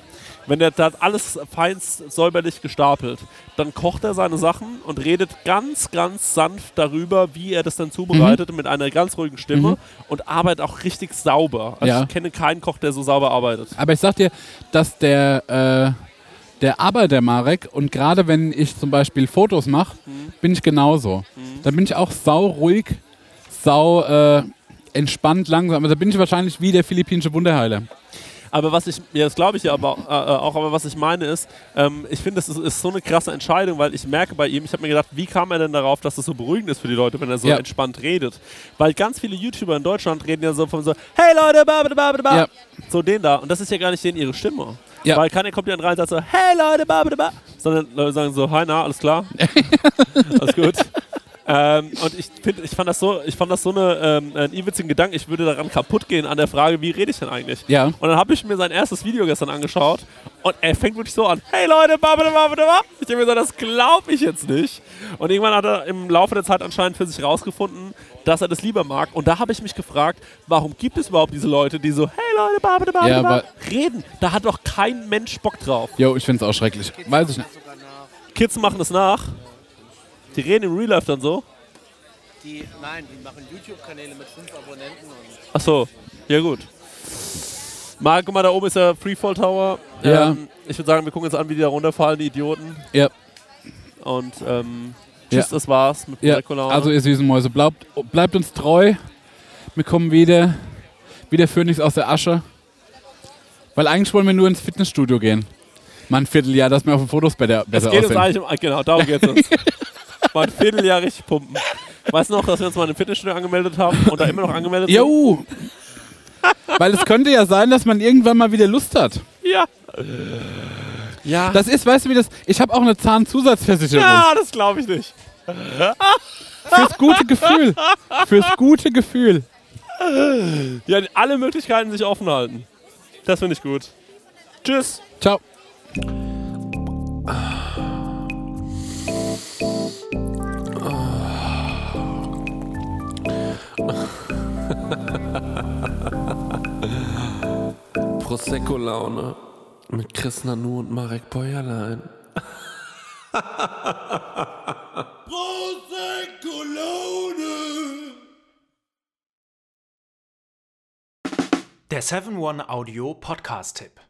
Wenn der da alles feinst säuberlich gestapelt, dann kocht er seine Sachen und redet ganz, ganz sanft darüber, wie er das dann zubereitet, mit einer ganz ruhigen Stimme und arbeitet auch richtig sauber. Also Ja. ich kenne keinen Koch, der so sauber arbeitet. Aber ich sag dir, dass der, äh, der Arbeiter Marek und gerade wenn ich zum Beispiel Fotos mache, bin ich genauso. Da bin ich auch sau ruhig, sau äh, entspannt, langsam. Da bin ich wahrscheinlich wie der philippinische Wunderheiler. Aber was ich, ja, das glaube ich ja aber, äh, äh, auch, aber was ich meine ist, ähm, ich finde, das ist, ist so eine krasse Entscheidung, weil ich merke bei ihm, ich habe mir gedacht, wie kam er denn darauf, dass das so beruhigend ist für die Leute, wenn er so Ja. entspannt redet? Weil ganz viele YouTuber in Deutschland reden ja so von so, hey Leute, ba, ba, ba, ba, ba. Ja. so den da. Und das ist ja gar nicht denen ihre Stimme. Ja. Weil keiner kommt dann rein und sagt so, hey Leute, ba, ba, ba, sondern Leute sagen so, hi, na, alles klar? <laughs> alles gut. Ähm, und ich, find, ich, fand das so, ich fand das so eine, ähm, einen witzigen Gedanken, ich würde daran kaputt gehen an der Frage, wie rede ich denn eigentlich? Ja. Und dann habe ich mir sein erstes Video gestern angeschaut und er fängt wirklich so an, hey Leute, babada, babada, babada. ich denke mir so, das glaube ich jetzt nicht. Und irgendwann hat er im Laufe der Zeit anscheinend für sich rausgefunden, dass er das lieber mag. Und da habe ich mich gefragt, warum gibt es überhaupt diese Leute, die so, hey Leute, babada, babada, Ja, babada, reden? Da hat doch kein Mensch Bock drauf. Jo, ich finde es auch schrecklich. Weiß ich nicht. Kids machen es nach. Die reden im Real Life dann so. Die, nein, die machen YouTube-Kanäle mit fünf Abonnenten und Ach so, ja gut. Mal, guck mal, da oben ist der Freefall Tower. Ja. Ähm, ich würde sagen, wir gucken uns an, wie die da runterfallen, die Idioten. Ja. Und ähm, tschüss, Ja. das war's mit Ja, also ihr süßen Mäuse, bleibt, bleibt uns treu. Wir kommen wieder, wie der Phönix aus der Asche. Weil eigentlich wollen wir nur ins Fitnessstudio gehen. Mal ein Vierteljahr, dass wir auf den Fotos besser, es besser geht uns aussehen. eigentlich um, genau, darum geht's uns. <laughs> mal ein Vierteljahr richtig pumpen. Weißt du noch, dass wir uns mal in einem Fitnessstudio angemeldet haben und da immer noch angemeldet sind? Jo! Weil es könnte ja sein, dass man irgendwann mal wieder Lust hat. Ja. Ja. Das ist, weißt du wie das, ich habe auch eine Zahnzusatzversicherung. ja, das glaube ich nicht. Fürs gute Gefühl. Fürs gute Gefühl. Ja, alle Möglichkeiten sich offen halten. Das finde ich gut. Tschüss. Ciao. <laughs> Prosecco-Laune mit Chris Nanu und Marek Bäuerlein. <laughs> Der 7-One-Audio-Podcast-Tipp.